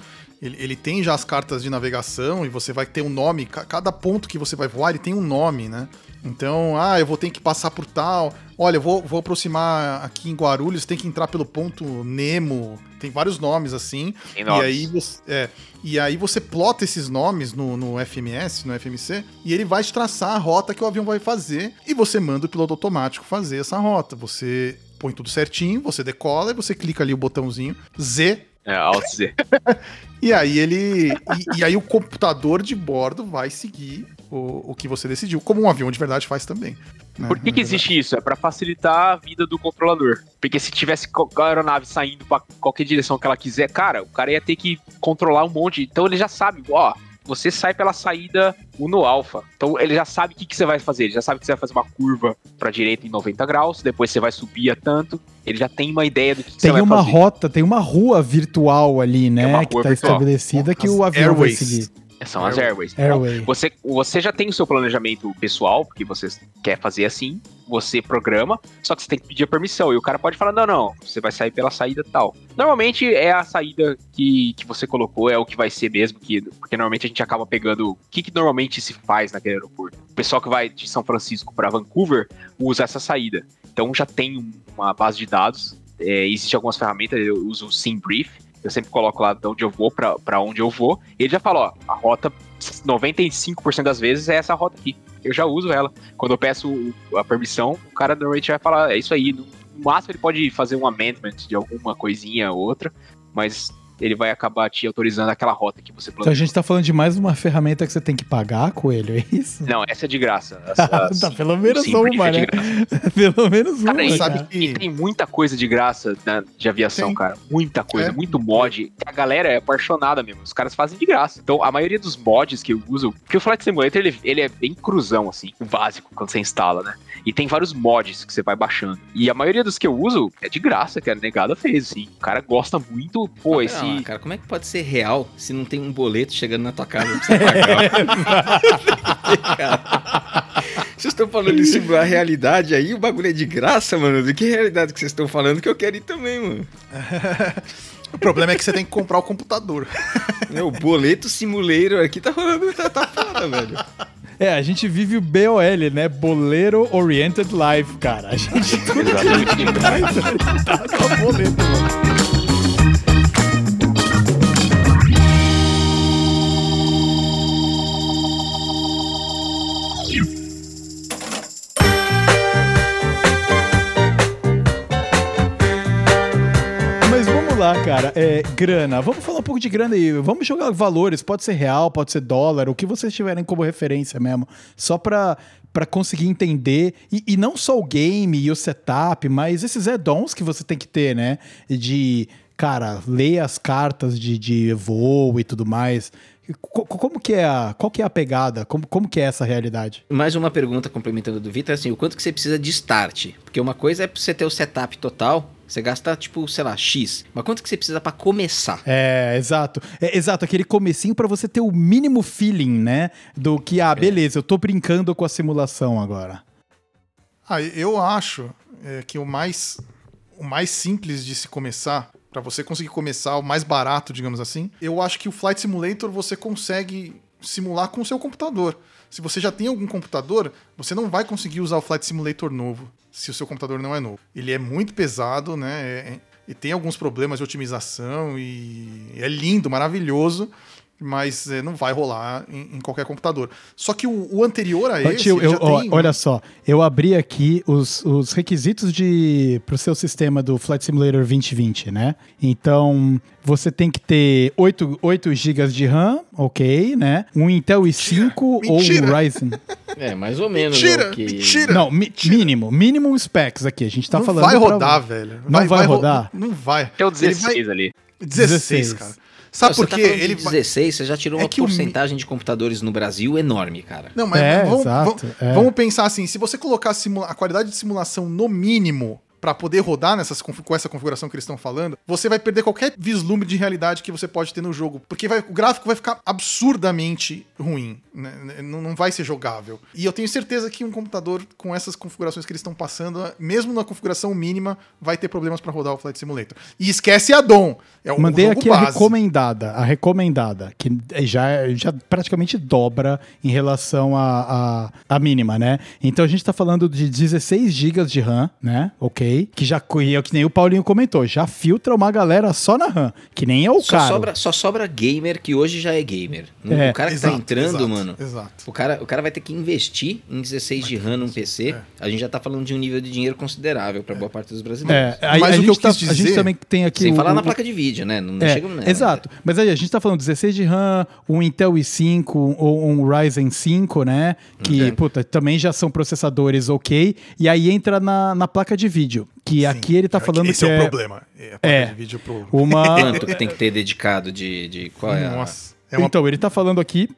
Ele, ele tem já as cartas de navegação e você vai ter um nome. ca- Cada ponto que você vai voar, ele tem um nome, né? Então, ah, eu vou ter que passar por tal. Olha, eu vou, vou aproximar aqui em Guarulhos, tem que entrar pelo ponto Nemo. Tem vários nomes assim. Tem E nomes. aí, você, é, e aí você plota esses nomes no, no FMS, no FMC, e ele vai te traçar a rota que o avião vai fazer, e você manda o piloto automático fazer essa rota. Você põe tudo certinho, você decola, e você clica ali o botãozinho Z, É, Alt Z. e aí ele. E, e aí o computador de bordo vai seguir o, o que você decidiu, como um avião de verdade faz também. né? Por que, que existe isso? É pra facilitar a vida do controlador. Porque se tivesse a aeronave saindo pra qualquer direção que ela quiser, cara, o cara ia ter que controlar um monte. Então ele já sabe, ó, você sai pela saída Uno Alpha. Então ele já sabe o que, que você vai fazer. Ele já sabe que você vai fazer uma curva pra direita em 90 graus, depois você vai subir a tanto. Ele já tem uma ideia do que, que você Tem vai uma fazer. rota, tem uma rua virtual ali, né? uma que rua tá virtual. estabelecida que As o avião airways. vai seguir. São as Airways. Airway. Você, você já tem o seu planejamento pessoal, porque você quer fazer assim, você programa, só que você tem que pedir a permissão. E o cara pode falar: não, não, você vai sair pela saída tal. Normalmente é a saída que, que você colocou, é o que vai ser mesmo, que, porque normalmente a gente acaba pegando. O que, que normalmente se faz naquele aeroporto? O pessoal que vai de São Francisco para Vancouver usa essa saída. Então já tem um- uma base de dados é, existe algumas ferramentas, eu uso o SimBrief, eu sempre coloco lá de onde eu vou para onde eu vou, e ele já fala, ó, a rota 95% das vezes é essa rota aqui. Eu já uso ela. Quando eu peço a permissão, o cara normalmente vai falar, é isso aí. No máximo ele pode fazer um amendment de alguma coisinha ou outra, mas ele vai acabar te autorizando aquela rota que você planejou. Então a gente tá falando de mais uma ferramenta que você tem que pagar, Coelho, é isso? Não, essa é de graça. Essa, tá, pelo menos uma, é né? pelo menos uma. Cara, sabe que... E tem muita coisa de graça né, de aviação, tem. cara. Muita coisa, é. muito mod. A galera é apaixonada mesmo. Os caras fazem de graça. Então, a maioria dos mods que eu uso, porque o Flight Simulator, ele, ele é bem cruzão, assim, o básico, quando você instala, né? E tem vários mods que você vai baixando. E a maioria dos que eu uso é de graça, que a negada fez, assim. O cara gosta muito, pô, esse... Cara, como é que pode ser real se não tem um boleto chegando na tua casa pra você pagar? vocês estão falando de simular realidade aí, o bagulho é de graça, mano. De que realidade que vocês estão falando que eu quero ir também, mano? O problema é que você tem que comprar o computador. É, o boleto simuleiro aqui tá rolando, tá, tá foda, velho. É, a gente vive o BOL, né? Bolero Oriented Life, cara. A gente tá com boleto, mano. Lá, cara. É, grana. Vamos falar um pouco de grana aí. Vamos jogar valores. Pode ser real, pode ser dólar, o que vocês tiverem como referência mesmo. Só pra, pra conseguir entender. E, e não só o game e o setup, mas esses add-ons que você tem que ter, né? De, cara, ler as cartas de, de voo e tudo mais. Como que é a, qual que é a pegada? Como, como que é essa realidade? Mais uma pergunta complementando do Vitor, assim, o quanto que você precisa de start? Porque uma coisa é você ter o setup total, você gasta, tipo, sei lá, X. Mas quanto que você precisa para começar? É, exato. É, exato, aquele comecinho para você ter o mínimo feeling, né? Do que, ah, é. beleza, eu tô brincando com a simulação agora. Ah, eu acho é, que o mais, o mais simples de se começar, para você conseguir começar, o mais barato, digamos assim, eu acho que o Flight Simulator você consegue simular com o seu computador. Se você já tem algum computador, você não vai conseguir usar o Flight Simulator novo se o seu computador não é novo. Ele é muito pesado, né? É, é, e tem alguns problemas de otimização e é lindo, maravilhoso, mas é, não vai rolar em, em, qualquer computador. Só que o, o anterior a esse. Tio, eu, ó, tem... Olha só, eu abri aqui os, os requisitos para o seu sistema do Flight Simulator 2020, né? Então, você tem que ter 8, 8 GB de RAM, ok, né? Um Intel i5 ou um Ryzen. É, mais ou menos. Mentira, okay. mentira. Não, mi mentira. mínimo, mínimo specs aqui. A gente tá não falando. Vai rodar, pra... velho. Não vai, vai rodar? Ro não vai. Tem o 16 vai... ali. 16, 16, cara. Sabe por quê? Tá ele 16, você já tirou é uma porcentagem o... de computadores no Brasil enorme, cara. Não, mas é, vamos, exato, vamos, é. vamos, pensar assim, se você colocar a, a qualidade de simulação no mínimo para poder rodar nessas, com essa configuração que eles estão falando, você vai perder qualquer vislumbre de realidade que você pode ter no jogo. Porque vai, o gráfico vai ficar absurdamente ruim. Né? Não vai ser jogável. E eu tenho certeza que um computador com essas configurações que eles estão passando, mesmo na configuração mínima, vai ter problemas para rodar o Flight Simulator. E esquece a DOM. É o Mandei aqui base. a recomendada, a recomendada, que já, já praticamente dobra em relação à a, a, a, mínima, né? Então a gente está falando de 16 GB de RAM, né? Ok que já é que nem o Paulinho comentou, já filtra uma galera só na RAM, que nem é o só cara. Sobra, só sobra gamer que hoje já é gamer. É. O cara que tá exato, tá entrando, exato, mano, exato. O, cara, o cara vai ter que investir em 16 de RAM num PC. É. A gente já tá falando de um nível de dinheiro considerável para boa parte dos brasileiros. É, Mas a, gente tá, dizer... a gente também tem aqui. Sem o, falar o, na placa de vídeo, né? Não, é, chega nela, Exato. Né? Mas aí a gente tá falando 16 de RAM, um Intel i5 ou um Ryzen 5, né? Que, puta, também já são processadores ok. E aí entra na, na placa de vídeo. Que Sim, aqui ele tá falando esse que é o problema. É, é vídeo pro... uma quanto que tem que ter dedicado de, de qual é Nossa. A... É uma... Então, ele tá falando aqui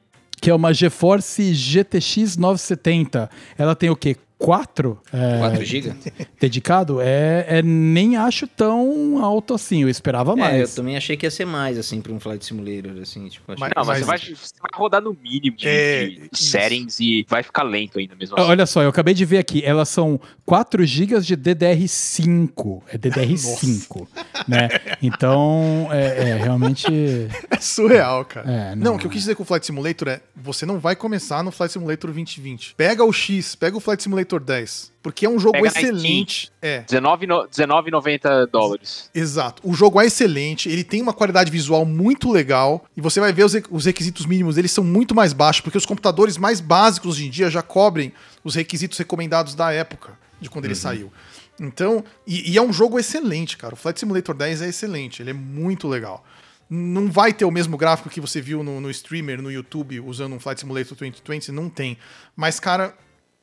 que é uma GeForce GTX 970. Ela tem o quê? 4? É, 4 GB? Dedicado? É, é, nem acho tão alto assim, eu esperava é, mais. eu também achei que ia ser mais, assim, para um Flight Simulator, assim, tipo... Mas, não, mas, mas... Você, vai, você, vai, rodar no mínimo de, é, de settings e vai ficar lento ainda mesmo assim. Olha só, eu acabei de ver aqui, elas são 4 GB de DDR5, é DDR5, né? Então, é, é, realmente... É surreal, cara. É, não, não, o que eu quis dizer com o Flight Simulator é, você não vai começar no Flight Simulator 2020. Pega o X, pega o Flight Simulator Simulator 10. Porque é um jogo Pega excelente. É, 19 no- 19,90 dólares. exato. O jogo é excelente, ele tem uma qualidade visual muito legal. E você vai ver os, os requisitos mínimos deles são muito mais baixos, porque os computadores mais básicos hoje em dia já cobrem os requisitos recomendados da época, de quando ele saiu. Então, e, e é um jogo excelente, cara. O Flight Simulator 10 é excelente, ele é muito legal. Não vai ter o mesmo gráfico que você viu no, no streamer, no YouTube, usando um Flight Simulator 2020, não tem. Mas, cara,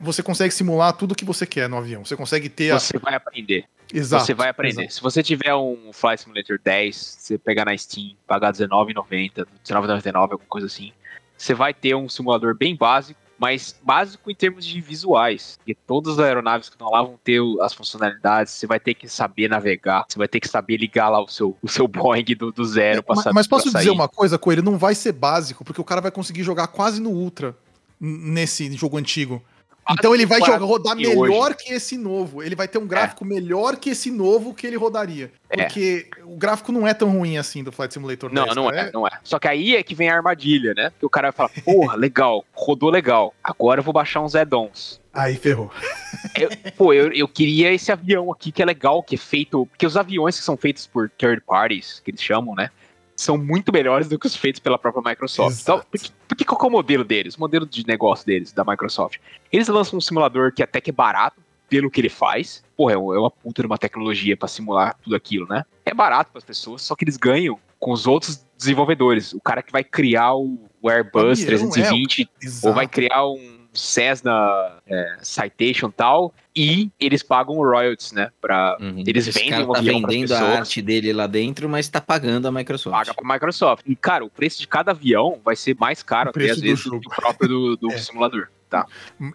você consegue simular tudo que você quer no avião. Você consegue ter a... Você vai aprender. Exato. você vai aprender. exato. Se você tiver um Flight Simulator 10, você pegar na Steam, pagar R$19,90, R$19,99, alguma coisa assim, você vai ter um simulador bem básico, mas básico em termos de visuais. Porque todas as aeronaves que estão lá vão ter o- as funcionalidades, você vai ter que saber navegar, você vai ter que saber ligar lá o seu, o seu Boeing do, do zero pra Mas, saber mas posso dizer uma coisa com ele? Não vai ser básico, porque o cara vai conseguir jogar quase no Ultra nesse jogo antigo. Então ele vai jogar, rodar que melhor hoje. que esse novo. Ele vai ter um gráfico melhor que esse novo que ele rodaria. É. Porque o gráfico não é tão ruim assim do Flight Simulator Não, 10. não cara. é, não é. Só que aí é que vem a armadilha, né? Porque o cara vai falar, porra, legal, rodou legal. Agora eu vou baixar uns add-ons. Aí ferrou. Eu- pô, eu, eu queria esse avião aqui que é legal, que é feito. Porque os aviões que são feitos por third parties, que eles chamam, né? São muito melhores do que os feitos pela própria Microsoft. Então, Exato. porque, porque qual é o modelo deles? O modelo de negócio deles, da Microsoft. Eles lançam um simulador que até que é barato, pelo que ele faz. Porra, é é uma puta de uma tecnologia pra simular tudo aquilo, né? É barato para as pessoas, só que eles ganham com os outros desenvolvedores. O cara que vai criar o, o Airbus Avião, 320 Exato. ou vai criar um Cessna é, Citation tal, e eles pagam royalties, né? Pra, Uhum. Eles Esse vendem cara um tá avião vendendo a arte dele lá dentro, mas tá pagando a Microsoft. paga pra Microsoft. E, cara, o preço de cada avião vai ser mais caro O até, às do vezes, do que o próprio do, do É. simulador. Tá?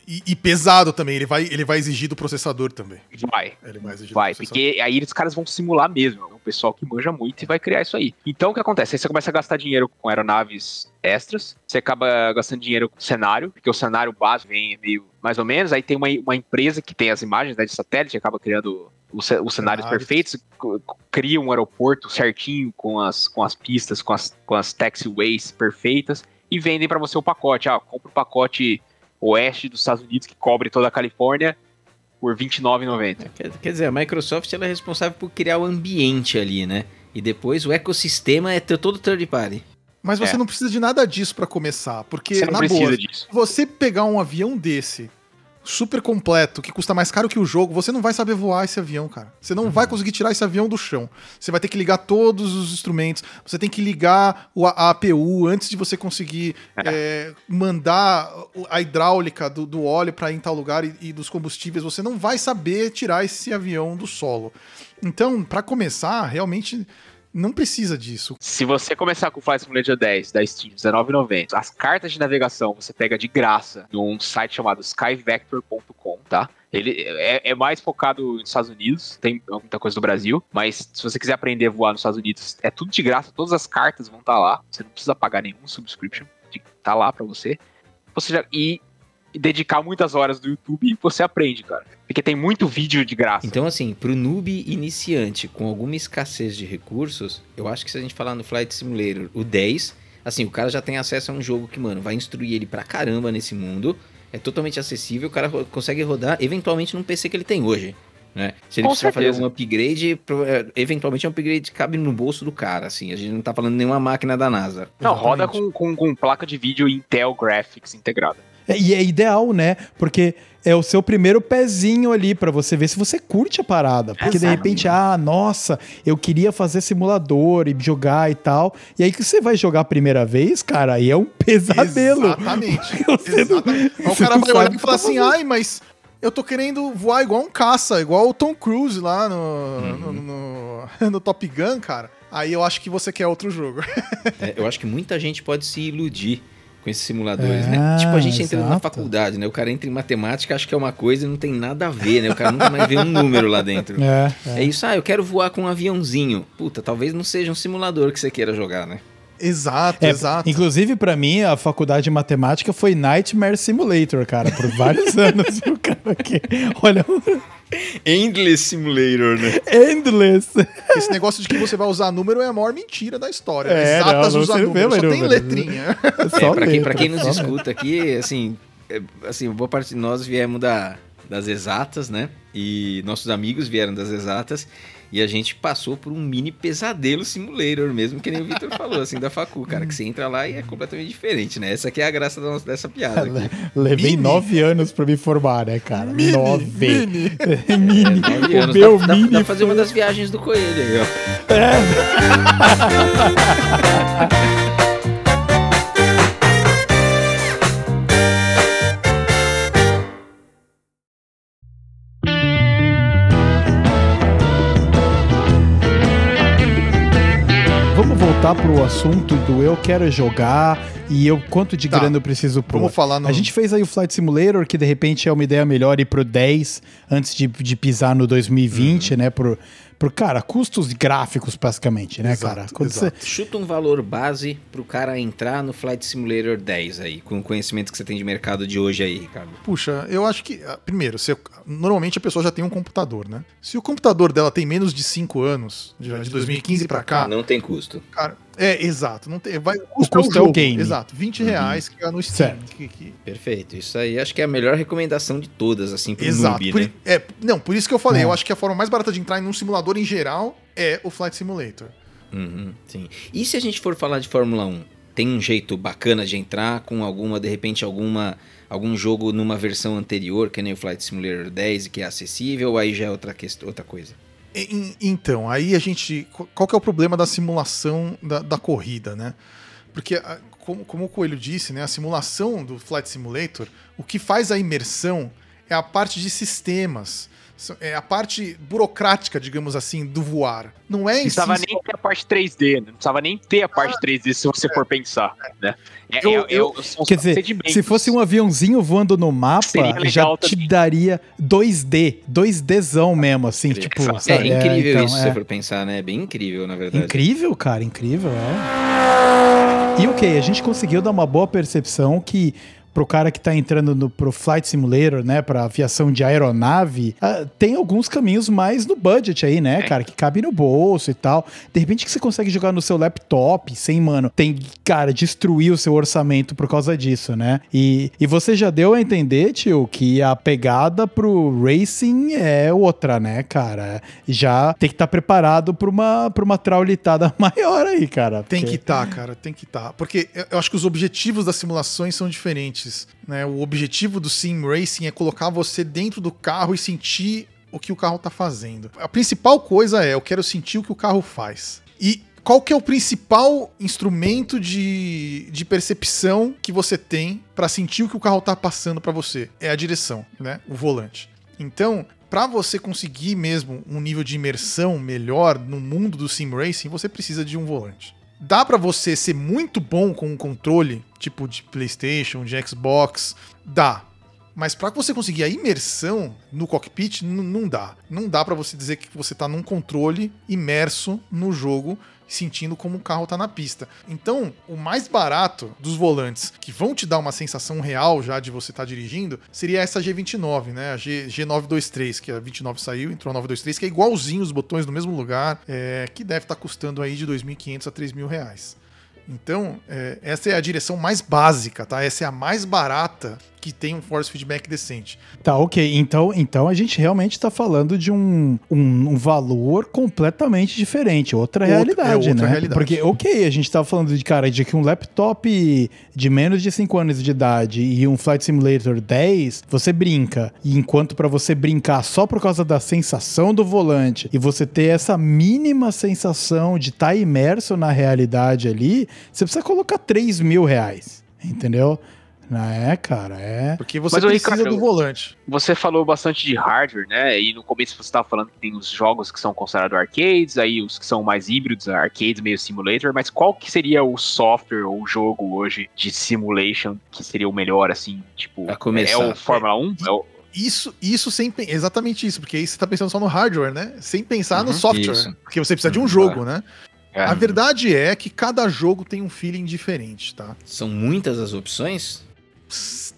E, e pesado também. Ele vai, ele vai exigir do processador também. Vai. Ele vai exigir Vai, porque aí os caras vão simular mesmo. É um pessoal que manja muito e vai criar isso aí. Então o que acontece? Aí você começa a gastar dinheiro com aeronaves extras, você acaba gastando dinheiro com cenário, porque o cenário básico vem meio mais ou menos. Aí tem uma, uma empresa que tem as imagens né, de satélite, acaba criando os, ce- os cenários perfeitos, cria um aeroporto certinho com as, com as pistas, com as, com as taxiways perfeitas e vendem para você o pacote. Ah, compra o pacote oeste dos Estados Unidos que cobre toda a Califórnia por R$29,90. Quer, quer dizer, a Microsoft ela é responsável por criar o ambiente ali, né? E depois o ecossistema é todo third party. Mas você É. não precisa de nada disso pra começar. Porque, Você não na precisa boa, disso. Se você pegar um avião desse, super completo, que custa mais caro que o jogo, você não vai saber voar esse avião, cara. Você não vai conseguir tirar esse avião do chão. Você vai ter que ligar todos os instrumentos, você tem que ligar o, a APU antes de você conseguir é, mandar o- a hidráulica do, do óleo para ir em tal lugar e, e dos combustíveis. Você não vai saber tirar esse avião do solo. Então, para começar, realmente não precisa disso. Se você começar com o Flight Simulator 10 da Steam, R$19,90, as cartas de navegação você pega de graça num site chamado skyvector.com, tá? Ele é, é mais focado nos Estados Unidos, tem muita coisa do Brasil, mas se você quiser aprender a voar nos Estados Unidos, é tudo de graça, todas as cartas vão estar lá, você não precisa pagar nenhum subscription, tá lá pra você. Você já e dedicar muitas horas do YouTube, você aprende, cara. Porque tem muito vídeo de graça. Então, assim, pro noob iniciante com alguma escassez de recursos, eu acho que se a gente falar no Flight Simulator, o 10, assim, o cara já tem acesso a um jogo que, mano, vai instruir ele pra caramba nesse mundo. É totalmente acessível, o cara consegue rodar eventualmente num PC que ele tem hoje. Né? Se ele Com precisar fazer algum upgrade, é, eventualmente um upgrade cabe no bolso do cara, assim. A gente não tá falando nenhuma máquina da NASA. Não, roda Exatamente. com, com, com placa de vídeo Intel Graphics integrada. É, E é ideal, né? Porque é o seu primeiro pezinho ali pra você ver se você curte a parada. Porque de Exato. repente, ah, nossa, eu queria fazer simulador e jogar e tal. E aí que você vai jogar a primeira vez, cara, aí é um pesadelo. Exatamente. Você não- Exatamente. Aí o cara não vai olhar e falar assim, ai, mas eu tô querendo voar igual um caça, igual o Tom Cruise lá no, Uhum. no, no- no Top Gun, cara. Aí eu acho que você quer outro jogo. É, eu acho que muita gente pode se iludir com esses simuladores, É, né? Tipo, a gente entrando na exato. faculdade, né? O cara entra em matemática, acha que é uma coisa e não tem nada a ver, né? O cara nunca mais vê um número lá dentro. É, É isso, ah, eu quero voar com um aviãozinho. Puta, talvez não seja um simulador que você queira jogar, né? Exato, É, exato. Inclusive, pra mim, a faculdade de matemática foi Nightmare Simulator, cara, por vários anos. O cara aqui, olha, Endless Simulator, né? endless. Esse negócio de que você vai usar número é a maior mentira da história. É, Exatas não, não vê número, só tem letrinha. É É, só pra, quem, pra quem nos escuta aqui, assim, é, assim, boa parte de nós viemos da, das exatas, né? E nossos amigos vieram das exatas. E a gente passou por um mini pesadelo simulator mesmo, que nem o Victor falou, assim, da facu, cara. Que você entra lá e é completamente diferente, né? Essa aqui é a graça da nossa, dessa piada aqui. Levei Mini. nove anos pra me formar, né, cara? nove. mini. mini. É, nove O anos. meu dá, dá- mini dá pra fazer uma das viagens do coelho aí, ó. Vamos assunto do eu quero jogar e eu quanto de Tá. grana eu preciso pôr. Vamos falar no. A gente fez aí o Flight Simulator, que de repente é uma ideia melhor ir pro 10 antes de, de pisar no 2020, Uhum. né? Por, por, cara, custos gráficos, basicamente, né, Exato, cara? Quando exato. Chuta um valor base pro cara entrar no Flight Simulator 10 aí, com o conhecimento que você tem de mercado de hoje aí, Ricardo. Puxa, eu acho que. ah, Primeiro, normalmente a pessoa já tem um computador, né? Se o computador dela tem menos de 5 anos, de, de 2015 pra cá, Não tem custo. cara. É, exato. Não tem, vai, o custo custo é o jogo, game. Exato. 20 Uhum. reais que é no Steam. Que- que- Perfeito. Isso aí acho que é a melhor recomendação de todas, assim, pro Exato. noob, Por, né? é, não, por isso que eu falei, É. eu acho que a forma mais barata de entrar em um simulador em geral é o Flight Simulator. Uhum, sim. E se a gente for falar de Fórmula 1? Tem um jeito bacana de entrar com alguma, de repente, alguma algum jogo numa versão anterior, que nem o Flight Simulator 10, e que é acessível, ou aí já é outra, outra coisa? Então, aí a gente. qu- Qual que é o problema da simulação da, da corrida, né? Porque, como, como o Coelho disse, né, a simulação do Flight Simulator, o que faz a imersão é a parte de sistemas. É a parte burocrática, digamos assim, do voar. Não é Não em precisava si nem ter a parte 3D, né? Não precisava nem ter a parte 3D se você for pensar, né? É, Eu- é- é são os Quer dizer, se fosse um aviãozinho voando no mapa, já te também. daria 2D, 2Dzão mesmo, assim, tipo, sabe? é incrível então, isso, se é. você for pensar, né? É bem incrível, na verdade. Incrível, cara, incrível, é. E ok, a gente conseguiu dar uma boa percepção que pro cara que tá entrando no, pro Flight Simulator, né, pra aviação de aeronave, ah, tem alguns caminhos mais no budget aí, né, cara, que cabe no bolso e tal. De repente que você consegue jogar no seu laptop sem, mano, tem, cara, destruir o seu orçamento por causa disso, né? E, e você já deu a entender, tio, que a pegada pro racing é outra, né, cara? Já tem que estar preparado pra uma, pra uma traulitada maior aí, cara. Tem porque- que estar, cara, tem que estar. Porque eu- eu acho que os objetivos das simulações são diferentes. Né? O objetivo do Sim Racing é colocar você dentro do carro e sentir o que o carro tá fazendo. A principal coisa é, eu quero sentir o que o carro faz. E qual que é o principal instrumento de, de percepção que você tem para sentir o que o carro tá passando para você? É a direção, né? O volante. Então, para você conseguir mesmo um nível de imersão melhor no mundo do sim racing, você precisa de um volante. Dá para você ser muito bom com um controle, tipo de PlayStation, de Xbox, dá. Mas para você conseguir a imersão no cockpit, não dá. Não dá para você dizer que você tá num controle imerso no jogo, sentindo como o carro tá na pista. Então, o mais barato dos volantes que vão te dar uma sensação real já de você estar dirigindo seria essa G29, né? A G, G923, que a 29 saiu, entrou a 923, que é igualzinho os botões no mesmo lugar, é, que deve estar custando aí de 2.500 a 3.000 reais. Então, é, essa é a direção mais básica, tá? Essa é a mais barata que tem um force feedback decente. Tá, ok. Então, então a gente realmente tá falando de um, um, um valor completamente diferente, outra Outro- realidade, é outra né? realidade. Porque, ok, a gente tá falando de, cara, de que um laptop de menos de 5 anos de idade e um Flight Simulator 10, você brinca. E enquanto pra você brincar só por causa da sensação do volante e você ter essa mínima sensação de estar imerso na realidade ali, você precisa colocar 3 mil reais. Entendeu? Não é, cara, é. Porque você Mas, precisa Ricardo, do volante. Você falou bastante de hardware, né? E no começo você estava falando que tem os jogos que são considerados arcades, aí os que são mais híbridos, arcades meio simulator, mas qual que seria o software ou o jogo hoje de simulation que seria o melhor, assim, tipo, Pra começar. é o Fórmula 1? É o- Isso, isso sem exatamente isso, porque aí você tá pensando só no hardware, né? Sem pensar no Uhum, software, isso. porque você precisa de um Uhum, jogo, né? é. A verdade é que cada jogo tem um feeling diferente, tá? São muitas as opções?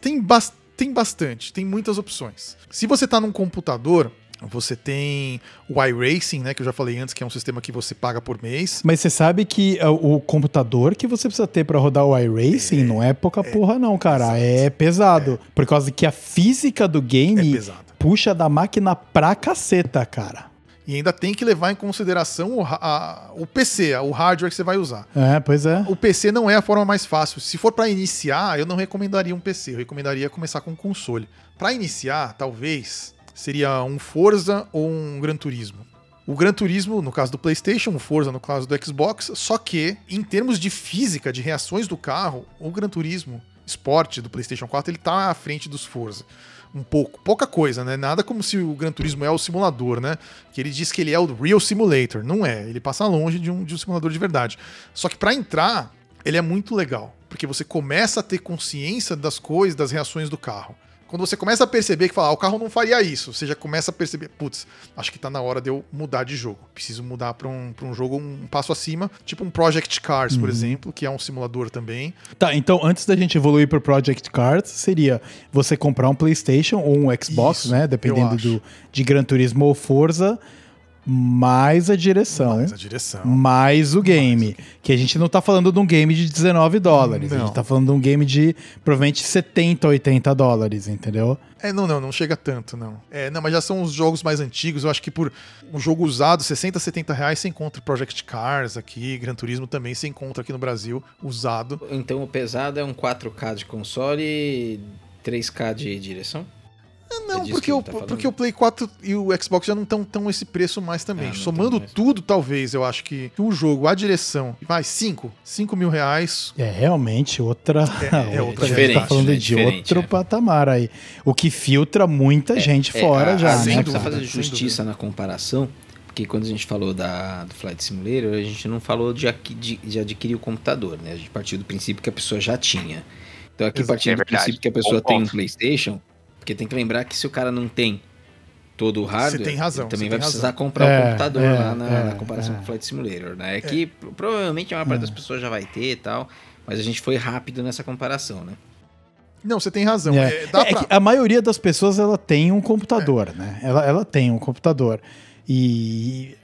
Tem, bas- tem bastante, tem muitas opções. Se você tá num computador, você tem o iRacing, né, que eu já falei antes, que é um sistema que você paga por mês. Mas você sabe que uh, o computador que você precisa ter pra rodar o iRacing não é pouca porra, não, cara. É pesado. Por causa que a física do É game pesado. puxa da máquina pra caceta, cara. E ainda tem que levar em consideração o, a- o PC, o hardware que você vai usar. É, pois é. O PC não é a forma mais fácil. Se for pra iniciar, eu não recomendaria um PC, eu recomendaria começar com um console. Pra iniciar, talvez, seria um Forza ou um Gran Turismo. O Gran Turismo, no caso do PlayStation, o Forza no caso do Xbox, só que em termos de física, de reações do carro, o Gran Turismo Sport do PlayStation 4, ele tá à frente dos Forza. Um pouco, pouca coisa, né? Nada como se o Gran Turismo é o simulador, né? Que ele diz que ele é o Real Simulator. Não é, ele passa longe de um, de um simulador de verdade. Só que pra entrar, ele é muito legal, porque você começa a ter consciência das coisas, das reações do carro. Quando você começa a perceber que fala, ah, o carro não faria isso, você já começa a perceber, putz, acho que tá na hora de eu mudar de jogo. Preciso mudar pra um, pra um jogo um passo acima, tipo um Project Cars, por exemplo, que é um simulador também. Tá, então antes da gente evoluir pro Project Cars, seria você comprar um PlayStation ou um Xbox, Isso, né? Dependendo do, de Gran Turismo ou Forza, mais a direção. Mas a direção. mais o game. Que a gente não tá falando de um game de 19 dólares. A Não. gente tá falando de um game de provavelmente 70, 80 dólares, entendeu? É, não, não, não chega tanto, não. É, não, mas já são os jogos mais antigos. Eu acho que por um jogo usado, 60, 70 reais, você encontra Project Cars aqui, Gran Turismo também você encontra aqui no Brasil, usado. Então o pesado é um 4K de console e 3K de direção? Não, disso porque, que o, tá porque o Play 4 e o Xbox já não estão tão esse preço mais também. Não Somando tudo, talvez, eu acho que o jogo, a direção, vai 5, 5 mil reais. É realmente outra. É- é outra a gente realidade. tá falando É de diferente, outro é. patamar aí. O que filtra muita gente É, fora a- já, a sem né? precisa cara? fazer sem justiça na comparação, porque quando a gente falou da, do Flight Simulator, a gente não falou de, de, de adquirir o computador, né? A gente partiu do princípio que a pessoa já tinha. Então aqui partindo é do princípio que a pessoa Bom tem um. Playstation, porque tem que lembrar que se o cara não tem todo o hardware, tem razão, ele também vai tem precisar razão. comprar É, o computador é, lá na, é, na comparação é. com o Flight Simulator, né? É que provavelmente a maior parte das pessoas já vai ter e tal, mas a gente foi rápido nessa comparação, né? Não, você tem razão. É. É, dá É pra... que a maioria das pessoas ela tem um computador, né? Ela, ela tem um computador. E.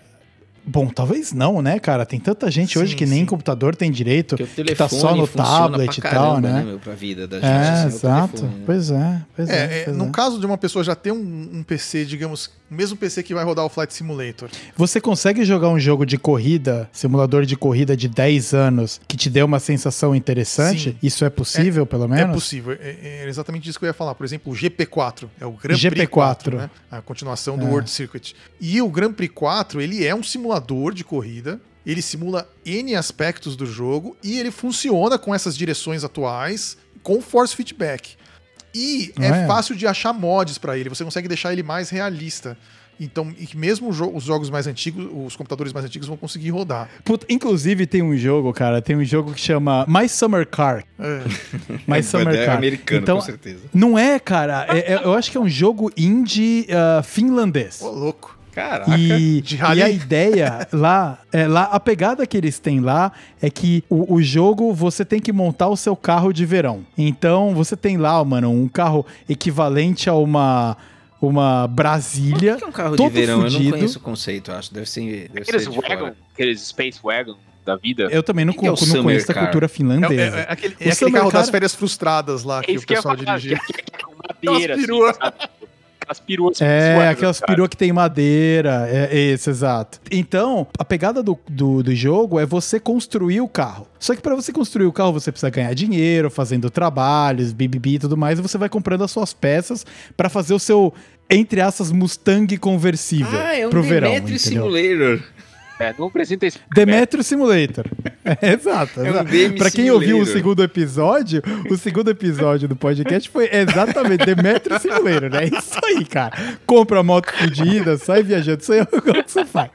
Bom, talvez não, né, cara? Tem tanta gente Sim, hoje que nem sim. computador tem direito, que telefone tá só no tablet e tal, caramba, né? meu, pra vida da gente. É, assim, o exato. telefone, né? Pois é, pois é. É, é, pois no é. caso de uma pessoa já ter um, um PC, digamos, o mesmo PC que vai rodar o Flight Simulator. Você consegue jogar um jogo de corrida, simulador de corrida de 10 anos, que te dê uma sensação interessante? Sim. Isso é possível, pelo É menos? possível. É, é exatamente isso que eu ia falar. Por exemplo, o GP4 é o Grand Prix GP4. 4, né? A continuação do É. World Circuit. E o Grand Prix 4, ele é um simulador de corrida. Ele simula N aspectos do jogo e ele funciona com essas direções atuais com force feedback. E é, é? fácil de achar mods pra ele. Você consegue deixar ele mais realista. Então, e mesmo os jogos mais antigos, os computadores mais antigos vão conseguir rodar. Puta, inclusive tem um jogo, cara, tem um jogo que chama My Summer Car. É. My Summer é Car. americano, então, com certeza. Não é, cara. é- é- eu acho que é um jogo indie ah, finlandês. Ô, louco. Caraca. E, De rally. e a ideia lá, é, lá, a pegada que eles têm lá é que o, o jogo você tem que montar o seu carro de verão. Então você tem lá, mano, um carro equivalente a uma, uma Brasília. O que é um carro todo de verão? Eu não fudido. conheço o conceito, acho. Deve ser. Deve Aqueles ser de wagon, fora. aqueles Space Wagon da vida. Eu também não, que é o con- não Summer conheço a Car? cultura É, finlandesa. é- é aquele, O é aquele carro Car- das férias frustradas lá que É o que ia pessoal dirigia. que- que- que- madeira, Aquelas perua. assim? Aquelas peruas. É, suadas, aquelas cara. peruas que tem madeira, é, é isso, exato. Então, a pegada do, do, do jogo é você construir o carro. Só que para você construir o carro, você precisa ganhar dinheiro, fazendo trabalhos, bibibi e tudo mais, e você vai comprando as suas peças para fazer o seu, entre aspas, Mustang conversível Ah, é um pro verão, Demetri entendeu? Simulator. É, não apresenta esse. Demetrio Simulator. É, exato. É um pra quem ouviu o segundo episódio, o segundo episódio do podcast foi exatamente Demetrio Simulator, né? É isso aí, cara. Compra moto fodida, sai viajando, isso aí é o que você faz.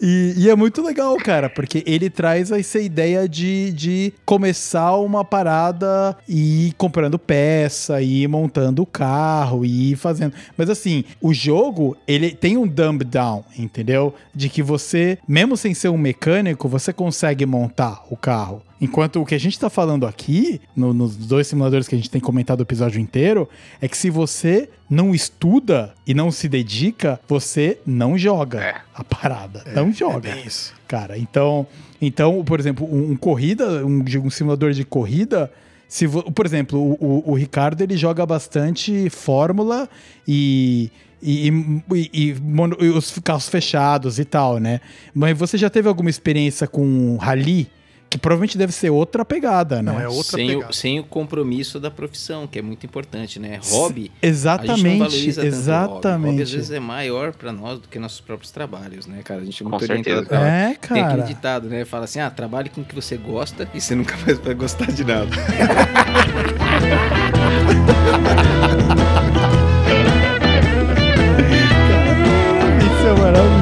E, e é muito legal, cara, porque ele traz essa ideia de, de começar uma parada e ir comprando peça, e ir montando o carro, e ir fazendo. Mas assim, o jogo, ele tem um dumb down, entendeu? De que você, mesmo sem ser um mecânico, você consegue montar o carro. Enquanto o que a gente tá falando aqui, no- nos dois simuladores que a gente tem comentado o episódio inteiro, é que se você não estuda e não se dedica, você não joga É. a parada. não joga É isso. cara. Então, então por exemplo, um, um corrida, um, um simulador de corrida, se por exemplo, o, o, o, Ricardo ele joga bastante Fórmula e. E, e, e, e, os carros fechados e tal, né? Mas você já teve alguma experiência com rally? Que provavelmente deve ser outra pegada, né? Não, é outra sem pegada. O, sem o compromisso da profissão, que é muito importante, né? Hobby. Exatamente, exatamente. Hobby. às vezes é maior para nós do que nossos próprios trabalhos, né, cara? A gente é muito com orientado. É, cara. Tem aquele ditado, né? Fala assim: ah, trabalhe com o que você gosta e você nunca mais vai gostar de nada. Isso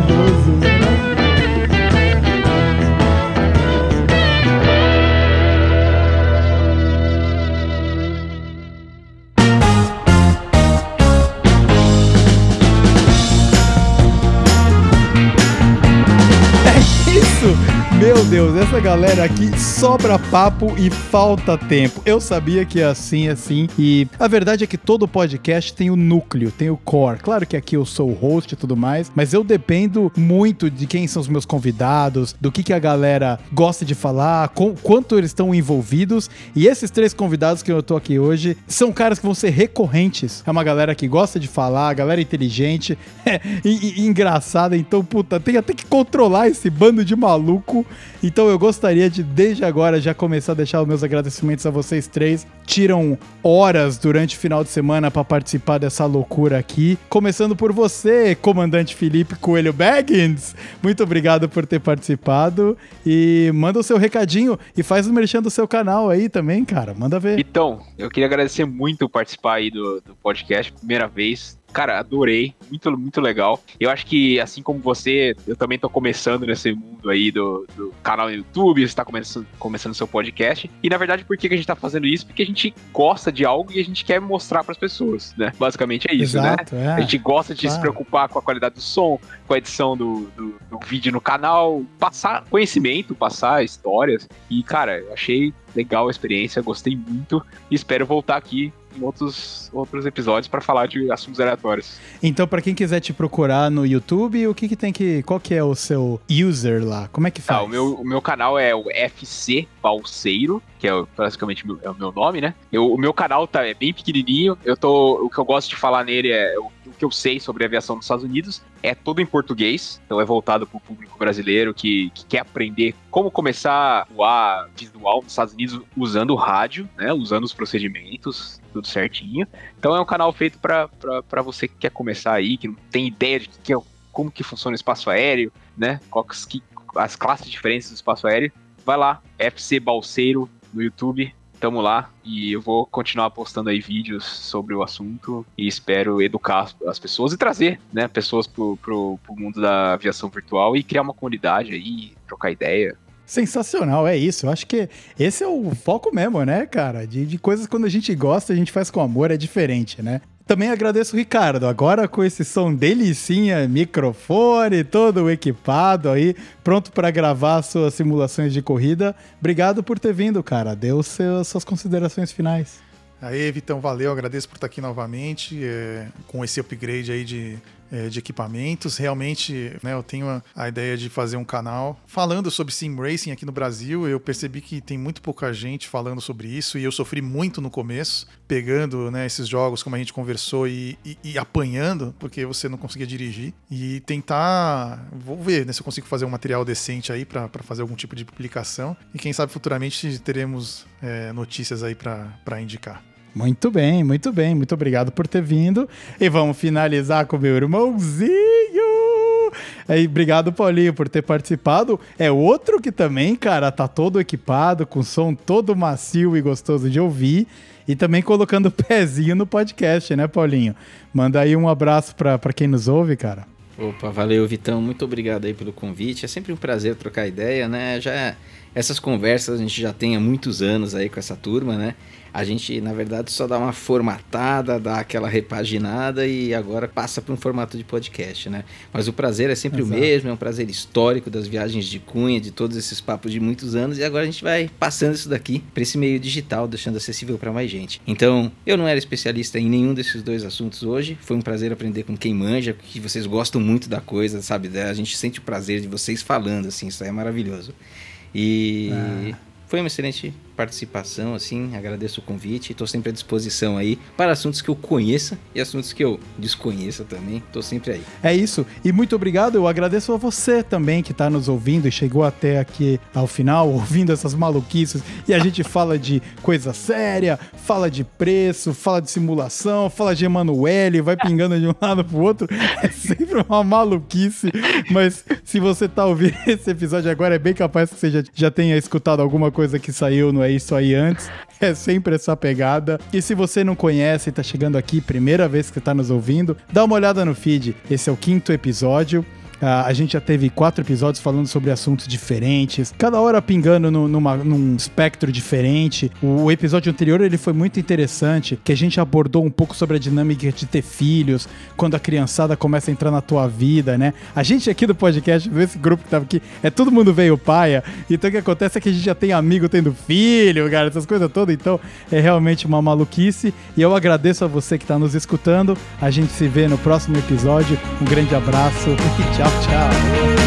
Deus, essa galera aqui sobra papo e falta tempo. Eu sabia que é assim, assim. E a verdade é que todo podcast tem o núcleo, tem o core. Claro que aqui eu sou o host e tudo mais, mas eu dependo muito de quem são os meus convidados, do que, que a galera gosta de falar, com, quanto eles estão envolvidos. E esses três convidados que eu tô aqui hoje são caras que vão ser recorrentes. É uma galera que gosta de falar, galera inteligente é, e, e engraçada. Então, puta, tem até que controlar esse bando de maluco então eu gostaria de, desde agora, já começar a deixar os meus agradecimentos a vocês três. Tiram horas durante o final de semana para participar dessa loucura aqui. Começando por você, comandante Felipe Coelho Baggins. Muito obrigado por ter participado. E manda o seu recadinho e faz o merchan do seu canal aí também, cara. Manda ver. Então, eu queria agradecer muito participar aí do, do podcast, primeira vez. Cara, adorei, muito, muito legal. Eu acho que, assim como você, eu também tô começando nesse mundo aí do, do canal no YouTube, você tá começando, começando seu podcast. E na verdade, por que, que a gente tá fazendo isso? Porque a gente gosta de algo e a gente quer mostrar para as pessoas, né? Basicamente é isso, né? Exato, né? É. A gente gosta de claro. se preocupar com a qualidade do som, com a edição do, do, do vídeo no canal, passar conhecimento, passar histórias. E, cara, eu achei legal a experiência, gostei muito e espero voltar aqui em outros, outros episódios para falar de assuntos aleatórios. Então, para quem quiser te procurar no YouTube, o que, que tem que. Qual que é o seu user lá? Como é que faz? Ah, o, meu, o meu canal é o FC Balseiro, que é basicamente é o meu nome, né? Eu, o meu canal tá, é bem pequenininho. Eu tô, o que eu gosto de falar nele é o, o que eu sei sobre aviação nos Estados Unidos. É todo em português, então é voltado para o público brasileiro que, que quer aprender como começar a voar visual nos Estados Unidos usando o rádio, né? Usando os procedimentos, tudo certinho. Então é um canal feito para você que quer começar aí, que não tem ideia de que, como que funciona o espaço aéreo, né? Quais que, as classes diferentes do espaço aéreo. Vai lá, FC Balseiro no YouTube, tamo lá e eu vou continuar postando aí vídeos sobre o assunto e espero educar as pessoas e trazer, né, pessoas pro, pro, pro mundo da aviação virtual e criar uma comunidade aí, trocar ideia. Sensacional, é isso. Eu acho que esse é o foco mesmo, né, cara? De, de coisas quando a gente gosta, a gente faz com amor, é diferente, né? Também agradeço o Ricardo, agora com esse som delicinha, microfone, todo equipado aí, pronto para gravar suas simulações de corrida. Obrigado por ter vindo, cara. Deu suas considerações finais. Aí, Vitão, valeu, agradeço por estar aqui novamente, é, com esse upgrade aí de é, de equipamentos. Realmente, né, eu tenho a, a, ideia de fazer um canal falando sobre sim racing aqui no Brasil. Eu percebi que tem muito pouca gente falando sobre isso e eu sofri muito no começo, pegando né, esses jogos, como a gente conversou, e, e, e apanhando, porque você não conseguia dirigir. E tentar. Vou ver né, se eu consigo fazer um material decente aí para fazer algum tipo de publicação. E quem sabe futuramente teremos é, notícias aí para indicar. Muito bem, muito bem. Muito obrigado por ter vindo. E vamos finalizar com meu irmãozinho. Aí, obrigado, Paulinho, por ter participado. É outro que também, cara, tá todo equipado, com som todo macio e gostoso de ouvir. E também colocando o pezinho no podcast, né, Paulinho? Manda aí um abraço para quem nos ouve, cara. Opa, valeu, Vitão. Muito obrigado aí pelo convite. É sempre um prazer trocar ideia, né? Já essas conversas a gente já tem há muitos anos aí com essa turma, né? A gente, na verdade, só dá uma formatada, dá aquela repaginada e agora passa para um formato de podcast, né? Mas o prazer é sempre Exato. o mesmo, é um prazer histórico das viagens de Cunha, de todos esses papos de muitos anos e agora a gente vai passando isso daqui para esse meio digital, deixando acessível para mais gente. Então, eu não era especialista em nenhum desses dois assuntos hoje, foi um prazer aprender com quem manja, que vocês gostam muito da coisa, sabe? A gente sente o prazer de vocês falando, assim, isso é maravilhoso. E ah. foi uma excelente participação, assim, agradeço o convite, estou sempre à disposição aí para assuntos que eu conheça e assuntos que eu desconheça também, estou sempre aí. É isso, e muito obrigado, eu agradeço a você também que está nos ouvindo e chegou até aqui ao final, ouvindo essas maluquices, e a gente fala de coisa séria, fala de preço, fala de simulação, fala de Emanuele, vai pingando de um lado pro outro, é sempre uma maluquice, mas se você tá ouvindo esse episódio agora, é bem capaz que você já, já tenha escutado alguma coisa que saiu no É Isso Aí antes. É sempre essa pegada. E se você não conhece e tá chegando aqui, primeira vez que tá nos ouvindo, dá uma olhada no feed. Esse é o quinto episódio. Uh, a gente já teve quatro episódios falando sobre assuntos diferentes, cada hora pingando no, numa, num espectro diferente. O, episódio anterior ele foi muito interessante, que a gente abordou um pouco sobre a dinâmica de ter filhos, quando a criançada começa a entrar na tua vida, né? A gente aqui do podcast, esse grupo que tava aqui, é todo mundo veio paia, então o que acontece é que a gente já tem amigo tendo filho, cara, essas coisas todas, então é realmente uma maluquice. E eu agradeço a você que tá nos escutando. A gente se vê no próximo episódio. Um grande abraço e tchau. Ciao.